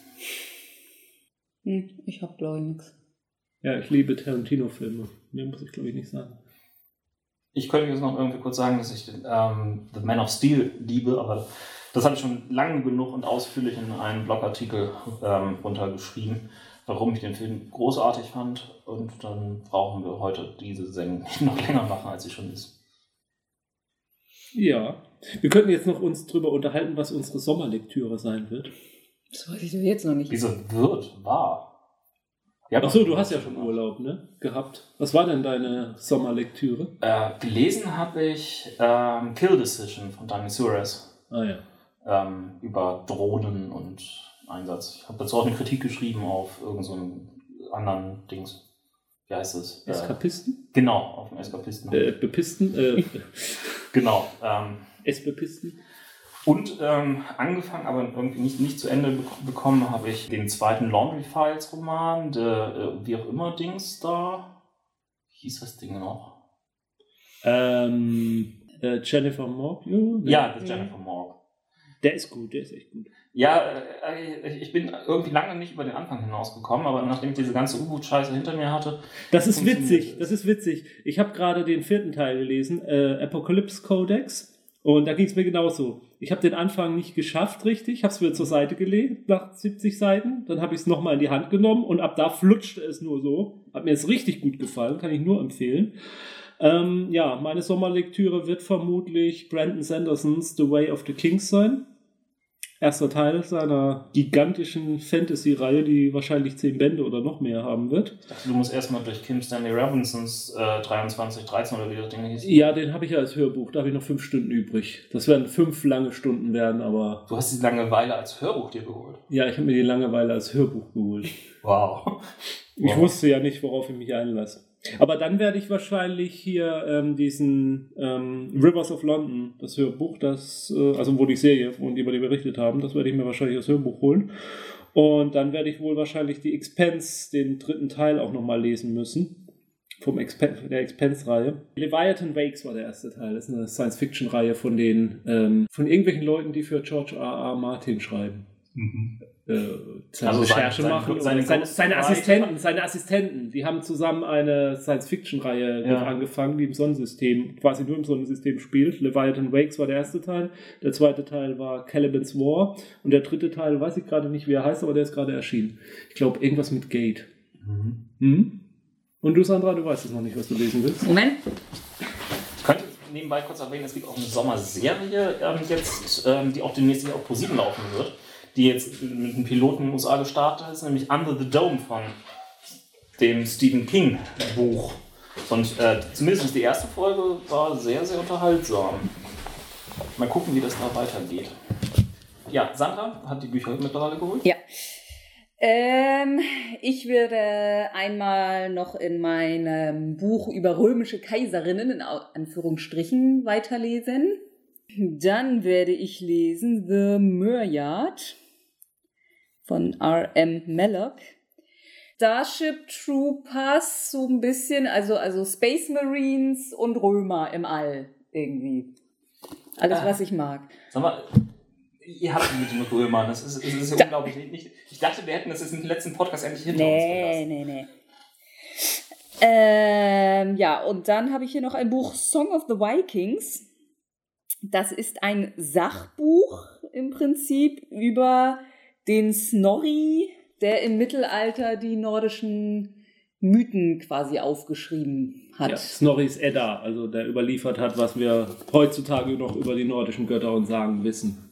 Hm, ich hab glaube ich nichts. Ja, ich liebe Tarantino-Filme. Mehr muss ich, glaube ich, nicht sagen. Ich könnte jetzt noch irgendwie kurz sagen, dass ich ähm, The Man of Steel liebe, aber das habe ich schon lange genug und ausführlich in einem Blogartikel ähm, runtergeschrieben, warum ich den Film großartig fand. Und dann brauchen wir heute diese Sendung nicht noch länger machen, als sie schon ist. Ja. Wir könnten jetzt noch uns drüber unterhalten, was unsere Sommerlektüre sein wird. Das weiß ich doch jetzt noch nicht. Wieso wird wahr? Achso, du hast ja schon Urlaub, ne? Gehabt. Was war denn deine Sommerlektüre? Äh, gelesen habe ich ähm, Kill Decision von Dani Suarez. Ah ja. ähm, über Drohnen und Einsatz. Ich habe dazu auch eine Kritik geschrieben auf irgendeinem so anderen Dings. Wie heißt es? Äh, Eskapisten? genau, auf dem Eskapisten. Äh, Bepisten? Äh, Genau. Ähm, Esbepisten? Und ähm, angefangen, aber irgendwie nicht, nicht zu Ende bek- bekommen, habe ich den zweiten Laundry Files Roman, der äh, wie auch immer Dings da. Wie hieß das Ding noch? Ähm, äh, Jennifer Morg? Ja, das Jennifer Morg. Der ist gut, der ist echt gut. Ja, äh, ich bin irgendwie lange nicht über den Anfang hinausgekommen, aber nachdem ich diese ganze U-Boot-Scheiße hinter mir hatte, Das ist witzig, das ist witzig. Ich habe gerade den vierten Teil gelesen, äh, Apocalypse Codex, und da ging es mir genauso. Ich habe den Anfang nicht geschafft, richtig, habe es wieder zur Seite gelegt nach 70 Seiten, dann habe ich es nochmal in die Hand genommen und ab da flutschte es nur so. Hat mir jetzt richtig gut gefallen, kann ich nur empfehlen. Ähm, ja, meine Sommerlektüre wird vermutlich Brandon Sandersons The Way of the Kings sein. Erster Teil seiner gigantischen Fantasy-Reihe, die wahrscheinlich zehn Bände oder noch mehr haben wird. Ich dachte, du musst erstmal durch Kim Stanley Robinsons äh, 2313 oder wie das Ding hieß. Ja, den habe ich ja als Hörbuch. Da habe ich noch fünf Stunden übrig. Das werden fünf lange Stunden werden, aber Du hast die Langeweile als Hörbuch dir geholt. ja, ich habe mir die Langeweile als Hörbuch geholt. Wow. Ich Wow. wusste ja nicht, worauf ich mich einlasse. Aber dann werde ich wahrscheinlich hier ähm, diesen ähm, Rivers of London, das Hörbuch, das, äh, also wo die Serie, von über die berichtet haben, das werde ich mir wahrscheinlich als Hörbuch holen. Und dann werde ich wohl wahrscheinlich die Expense, den dritten Teil, auch nochmal lesen müssen. Vom Expen der Expense-Reihe. Leviathan Wakes war der erste Teil. Das ist eine Science-Fiction-Reihe von den, ähm, von irgendwelchen Leuten, die für George R. R. Martin schreiben äh, seine Also Recherche sein- machen. seine und seine, seine. Assistenten, seine Assistenten, die haben zusammen eine Science-Fiction-Reihe Ja. angefangen, die im Sonnensystem, quasi nur im Sonnensystem spielt. Leviathan Wakes war der erste Teil, der zweite Teil war Caliban's War und der dritte Teil, weiß ich gerade nicht, wie er heißt, aber der ist gerade erschienen. Ich glaube, irgendwas mit Gate. Mhm. Hm? Und du, Sandra, du weißt es noch nicht, was du lesen willst. Moment. Ich könnte nebenbei kurz erwähnen, es gibt auch eine Sommerserie ähm, jetzt, ähm, die auch demnächst hier auf ProSieben laufen wird, die jetzt mit einem Piloten in den USA gestartet ist, nämlich Under the Dome von dem Stephen King Buch. Und äh, zumindest die erste Folge war sehr, sehr unterhaltsam. Mal gucken, wie das da weitergeht. Ja, Sandra hat die Bücher mittlerweile geholt. Ja. Ähm, ich werde einmal noch in meinem Buch über römische Kaiserinnen in Anführungsstrichen weiterlesen. Dann werde ich lesen The Myriad von R.M. Mallock. Starship Troopers, so ein bisschen, also, also Space Marines und Römer im All irgendwie. Alles, was ich mag. Sag mal, ihr habt die mit den Römern, das ist, das ist ja unglaublich. Nicht, ich dachte, wir hätten das jetzt im letzten Podcast endlich hinter uns Nee, gelassen. nee, nee. Ähm, ja, und dann habe ich hier noch ein Buch Song of the Vikings. Das ist ein Sachbuch im Prinzip über den Snorri, der im Mittelalter die nordischen Mythen quasi aufgeschrieben hat. Ja, Snorris Edda, also der überliefert hat, was wir heutzutage noch über die nordischen Götter und Sagen wissen.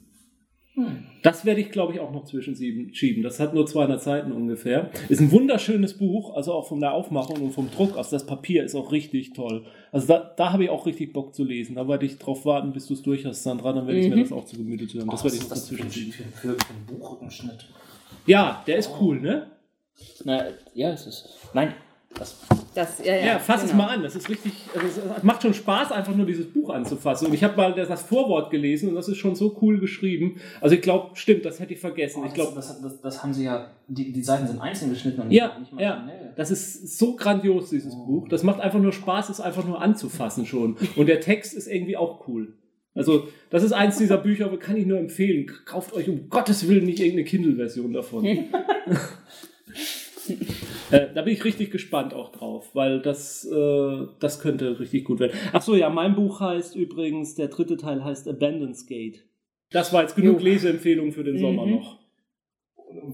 Das werde ich, glaube ich, auch noch zwischen sieben schieben. Das hat nur 200 Seiten ungefähr. Ist ein wunderschönes Buch, also auch von der Aufmachung und vom Druck. Also das Papier ist auch richtig toll. Also da, da habe ich auch richtig Bock zu lesen. Da werde ich drauf warten, bis du es durch hast, Sandra. Dann werde ich mir Mhm. das auch zu Gemüte führen. Das Oh, werde ich noch dazwischen für, schieben. für, für, für ein Buchrückenschnitt? Ja, der ist cool, ne? Na, ja, es ist. Nein, das. Das, ja, ja, Ja, fass es genau. mal an. Das ist richtig, also es macht schon Spaß, einfach nur dieses Buch anzufassen. Und ich habe mal das, das Vorwort gelesen und das ist schon so cool geschrieben. Also ich glaube, stimmt, das hätte ich vergessen. Ich glaube, das, das, das haben sie ja. Die, die Seiten sind einzeln geschnitten und Ja, nicht ja. maschinell. Das ist so grandios, dieses Buch. Das macht einfach nur Spaß, es einfach nur anzufassen schon. Und der Text ist irgendwie auch cool. Also, das ist eins dieser Bücher, kann ich nur empfehlen. Kauft euch um Gottes Willen nicht irgendeine Kindle-Version davon. äh, da bin ich richtig gespannt auch drauf, weil das, äh, das könnte richtig gut werden. Ach so, ja, mein Buch heißt übrigens, der dritte Teil heißt Abandon's Gate. Das war jetzt genug Jo. Leseempfehlungen für den Sommer Mhm. noch.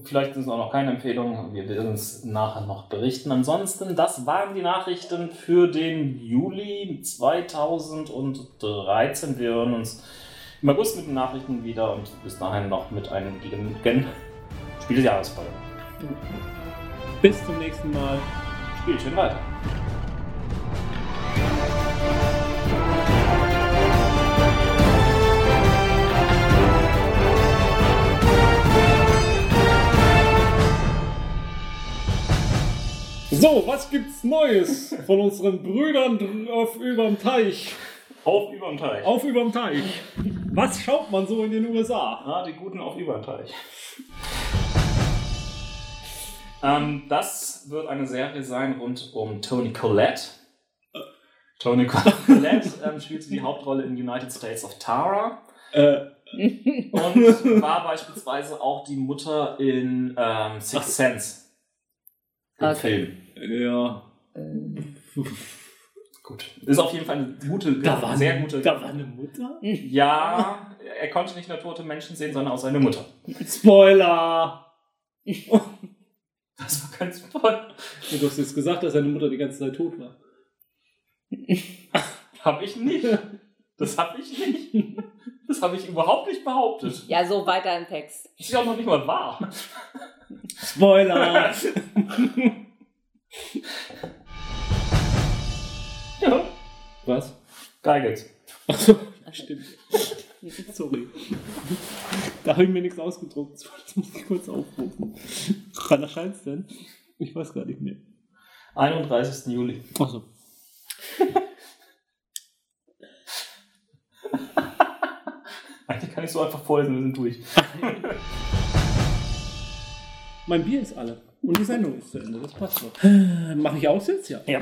Vielleicht sind es auch noch keine Empfehlungen. Wir werden es nachher noch berichten. Ansonsten, das waren die Nachrichten für den Juli 2013. Wir hören uns im August mit den Nachrichten wieder und bis dahin noch mit einem gegen Spiel des Jahres. Bis zum nächsten Mal. Spielchen weiter. So, was gibt's Neues von unseren Brüdern auf überm Teich? Auf überm Teich. Auf überm Teich. Was schaut man so in den USA? Ah, die Guten auf überm Teich. Ähm, das wird eine Serie sein rund um Tony Collette. Tony Collette ähm, spielte die Hauptrolle in United States of Tara Äh, und war beispielsweise auch die Mutter in ähm, Sixth Sense. Im Okay. Film. ja. Gut. Ist auf jeden Fall eine gute, sehr gute. Da war eine Mutter? ja, er konnte nicht nur tote Menschen sehen, sondern auch seine Mutter. Spoiler! Kein Spoiler. Du hast jetzt gesagt, dass seine Mutter die ganze Zeit tot war. Hab ich nicht. Das hab ich nicht. Das habe ich überhaupt nicht behauptet. Ja, so weiter im Text. Das ist ja auch noch nicht mal wahr. Spoiler! Ja. was? Geigels. Achso, stimmt. Sorry. Da habe ich mir nichts ausgedruckt. Das muss ich kurz aufrufen. Wann erscheint's denn? Ich weiß gar nicht mehr. 31. Juli. Achso. Eigentlich kann ich so einfach vorlesen, wir sind durch. Mein Bier ist alle. Und die Sendung ist zu Ende. Das passt noch. Mache ich aus jetzt? Ja. Ja.